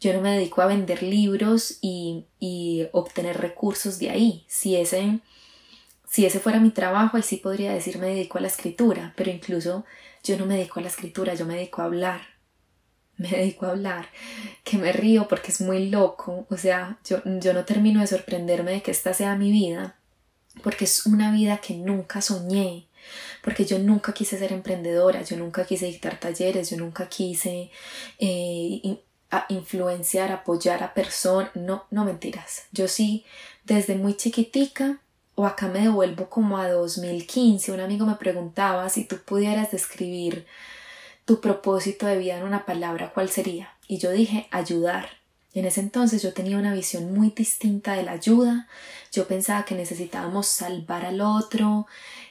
[SPEAKER 1] yo no me dedico a vender libros y, y obtener recursos de ahí. Si ese, si ese fuera mi trabajo, ahí sí podría decir me dedico a la escritura, pero incluso yo no me dedico a la escritura, yo me dedico a hablar, me dedico a hablar, que me río porque es muy loco, o sea, yo, yo no termino de sorprenderme de que esta sea mi vida, porque es una vida que nunca soñé, porque yo nunca quise ser emprendedora, yo nunca quise dictar talleres, yo nunca quise eh, influenciar, apoyar a personas, no, no mentiras, yo sí, desde muy chiquitica, o acá me devuelvo como a 2015, un amigo me preguntaba si tú pudieras describir tu propósito de vida en una palabra, ¿cuál sería? Y yo dije ayudar. En ese entonces yo tenía una visión muy distinta de la ayuda. Yo pensaba que necesitábamos salvar al otro,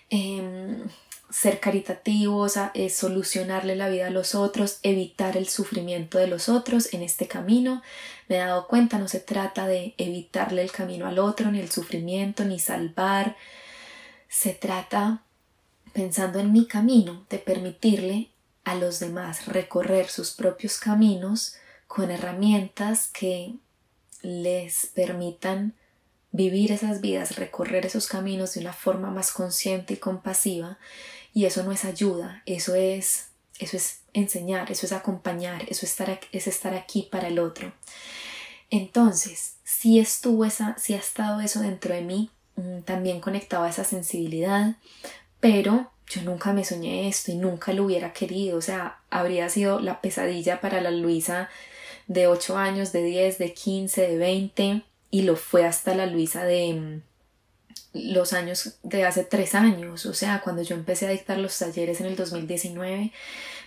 [SPEAKER 1] em, ser caritativos, solucionarle la vida a los otros, evitar el sufrimiento de los otros en este camino. Me he dado cuenta, no se trata de evitarle el camino al otro, ni el sufrimiento, ni salvar. Se trata, pensando en mi camino, de permitirle a los demás recorrer sus propios caminos con herramientas que les permitan vivir esas vidas, recorrer esos caminos de una forma más consciente y compasiva. Y eso no es ayuda, eso es, eso es enseñar, eso es acompañar, eso es estar, es estar aquí para el otro. Entonces, si estuvo esa, si ha estado eso dentro de mí, mm, también conectaba esa sensibilidad, pero yo nunca me soñé esto y nunca lo hubiera querido, o sea, habría sido la pesadilla para la Luisa de 8 años, de 10, de 15, de 20 y lo fue hasta la Luisa de mm, los años de hace 3 años, o sea, cuando yo empecé a dictar los talleres en el 2019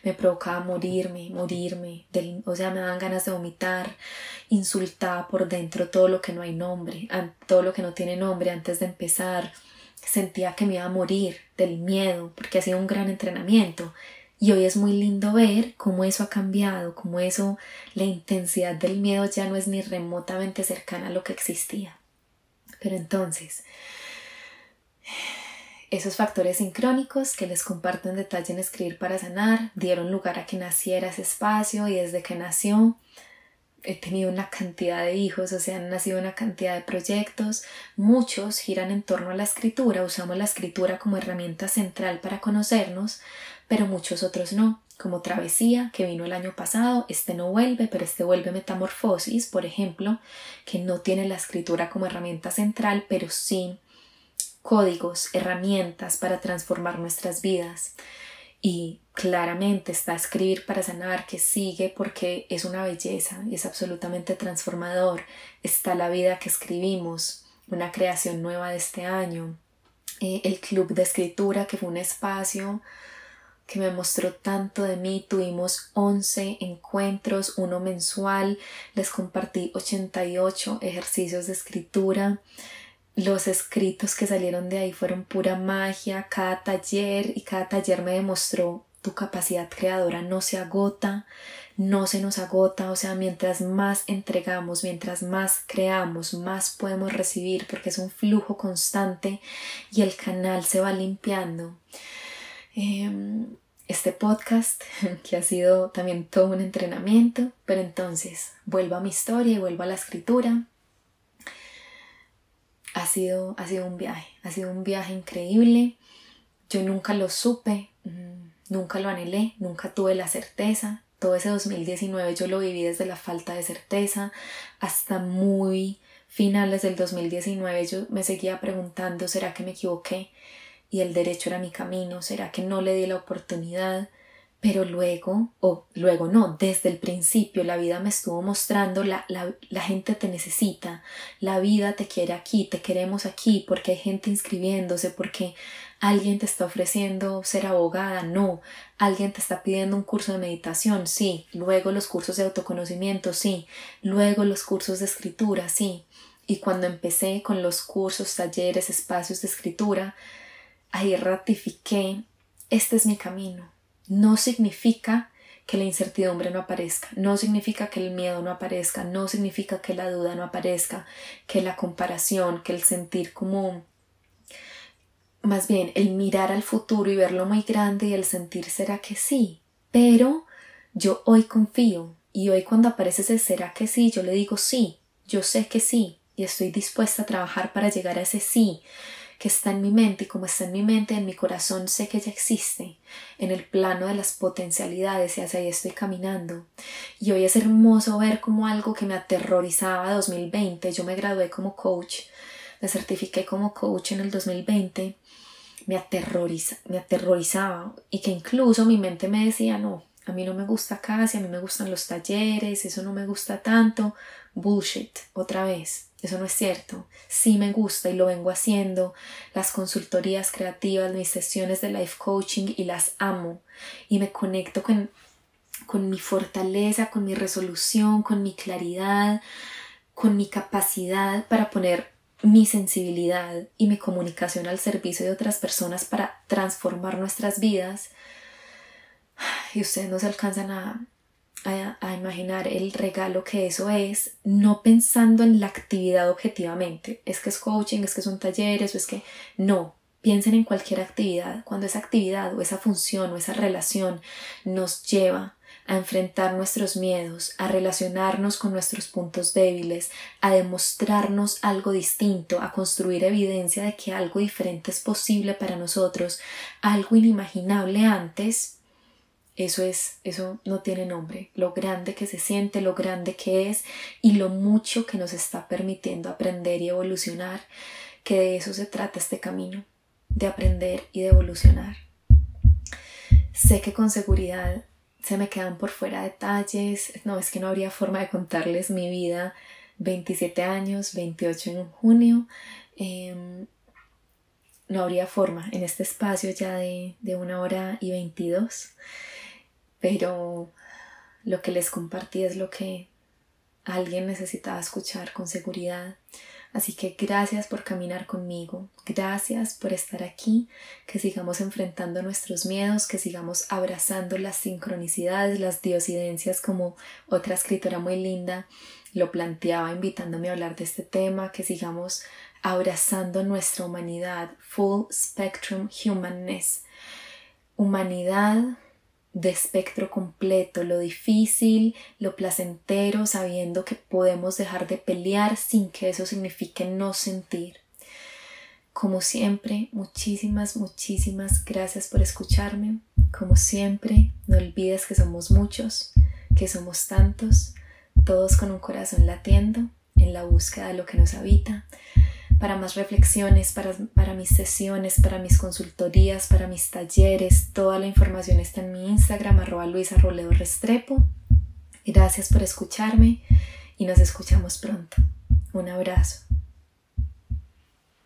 [SPEAKER 1] me provocaba morirme, morirme, o sea, me daban ganas de vomitar, insultaba por dentro todo lo que no hay nombre, todo lo que no tiene nombre antes de empezar, sentía que me iba a morir del miedo porque ha sido un gran entrenamiento y hoy es muy lindo ver cómo eso ha cambiado, cómo eso, la intensidad del miedo ya no es ni remotamente cercana a lo que existía. Pero entonces, esos factores sincrónicos que les comparto en detalle en Escribir para Sanar dieron lugar a que naciera ese espacio y desde que nació he tenido una cantidad de hijos, o sea, han nacido una cantidad de proyectos, muchos giran en torno a la escritura, usamos la escritura como herramienta central para conocernos, pero muchos otros no, como Travesía, que vino el año pasado, este no vuelve, pero este vuelve Metamorfosis, por ejemplo, que no tiene la escritura como herramienta central, pero sí códigos, herramientas para transformar nuestras vidas. Y claramente está escribir para sanar que sigue porque es una belleza y es absolutamente transformador. Está la vida que escribimos, una creación nueva de este año. Eh, el club de escritura que fue un espacio que me mostró tanto de mí. Tuvimos 11 encuentros, uno mensual. Les compartí 88 ejercicios de escritura. Los escritos que salieron de ahí fueron pura magia. Cada taller y cada taller me demostró tu capacidad creadora no se agota, no se nos agota, o sea, mientras más entregamos, mientras más creamos, más podemos recibir porque es un flujo constante y el canal se va limpiando. Em, este podcast, que ha sido también todo un entrenamiento, pero entonces vuelvo a mi historia y vuelvo a la escritura. Ha sido, ha sido un viaje, ha sido un viaje increíble. Yo nunca lo supe, mm, nunca lo anhelé, nunca tuve la certeza. Todo ese 2019 yo lo viví desde la falta de certeza hasta muy finales del 2019 yo me seguía preguntando, ¿será que me equivoqué? y el derecho era mi camino, será que no le di la oportunidad, pero luego, o luego no, desde el principio la vida me estuvo mostrando, la, la, la, gente te necesita, la vida te quiere aquí, te queremos aquí, porque hay gente inscribiéndose, porque alguien te está ofreciendo ser abogada, no, alguien te está pidiendo un curso de meditación, sí, luego los cursos de autoconocimiento, sí, luego los cursos de escritura, sí. Y cuando empecé con los cursos, talleres, espacios de escritura, ahí ratifiqué, este es mi camino. No significa que la incertidumbre no aparezca, no significa que el miedo no aparezca, no significa que la duda no aparezca, que la comparación, que el sentir como más bien el mirar al futuro y verlo muy grande y el sentir será que sí, pero yo hoy confío y hoy cuando aparece ese será que sí, yo le digo sí, yo sé que sí y estoy dispuesta a trabajar para llegar a ese sí, que está en mi mente y como está en mi mente, en mi corazón sé que ya existe, en el plano de las potencialidades y hacia ahí estoy caminando. Y hoy es hermoso ver como algo que me aterrorizaba 2020, yo me gradué como coach, me certifiqué como coach en el 2020, me, aterroriza, me aterrorizaba y que incluso mi mente me decía no, a mí no me gusta casi, a mí me gustan los talleres, eso no me gusta tanto, bullshit, otra vez. Eso no es cierto. Sí me gusta y lo vengo haciendo. Las consultorías creativas, mis sesiones de life coaching y las amo. Y me conecto con, con mi fortaleza, con mi resolución, con mi claridad, con mi capacidad para poner mi sensibilidad y mi comunicación al servicio de otras personas para transformar nuestras vidas. Y ustedes no se alcanzan a, a, imaginar el regalo que eso es, no pensando en la actividad objetivamente. Es que es coaching, es que son talleres, o es que no. Piensen en cualquier actividad. Cuando esa actividad o esa función o esa relación nos lleva a enfrentar nuestros miedos, a relacionarnos con nuestros puntos débiles, a demostrarnos algo distinto, a construir evidencia de que algo diferente es posible para nosotros, algo inimaginable antes, eso es, eso no tiene nombre, lo grande que se siente, lo grande que es y lo mucho que nos está permitiendo aprender y evolucionar, que de eso se trata este camino, de aprender y de evolucionar. Sé que con seguridad se me quedan por fuera detalles, no es que no habría forma de contarles mi vida, 27 años, 28 en junio, em, no habría forma en este espacio ya de, de una hora y 22 pero lo que les compartí es lo que alguien necesitaba escuchar con seguridad. Así que gracias por caminar conmigo, gracias por estar aquí, que sigamos enfrentando nuestros miedos, que sigamos abrazando las sincronicidades, las diosidencias como otra escritora muy linda lo planteaba invitándome a hablar de este tema, que sigamos abrazando nuestra humanidad, full spectrum humanness, humanidad de espectro completo, lo difícil, lo placentero, sabiendo que podemos dejar de pelear sin que eso signifique no sentir. Como siempre, muchísimas, muchísimas gracias por escucharme. Como siempre, no olvides que somos muchos, que somos tantos, todos con un corazón latiendo en la búsqueda de lo que nos habita para más reflexiones, para, mis sesiones, para mis consultorías, para mis talleres. Toda la información está en mi Instagram, arroba Luisa. Gracias por escucharme y nos escuchamos pronto. Un abrazo.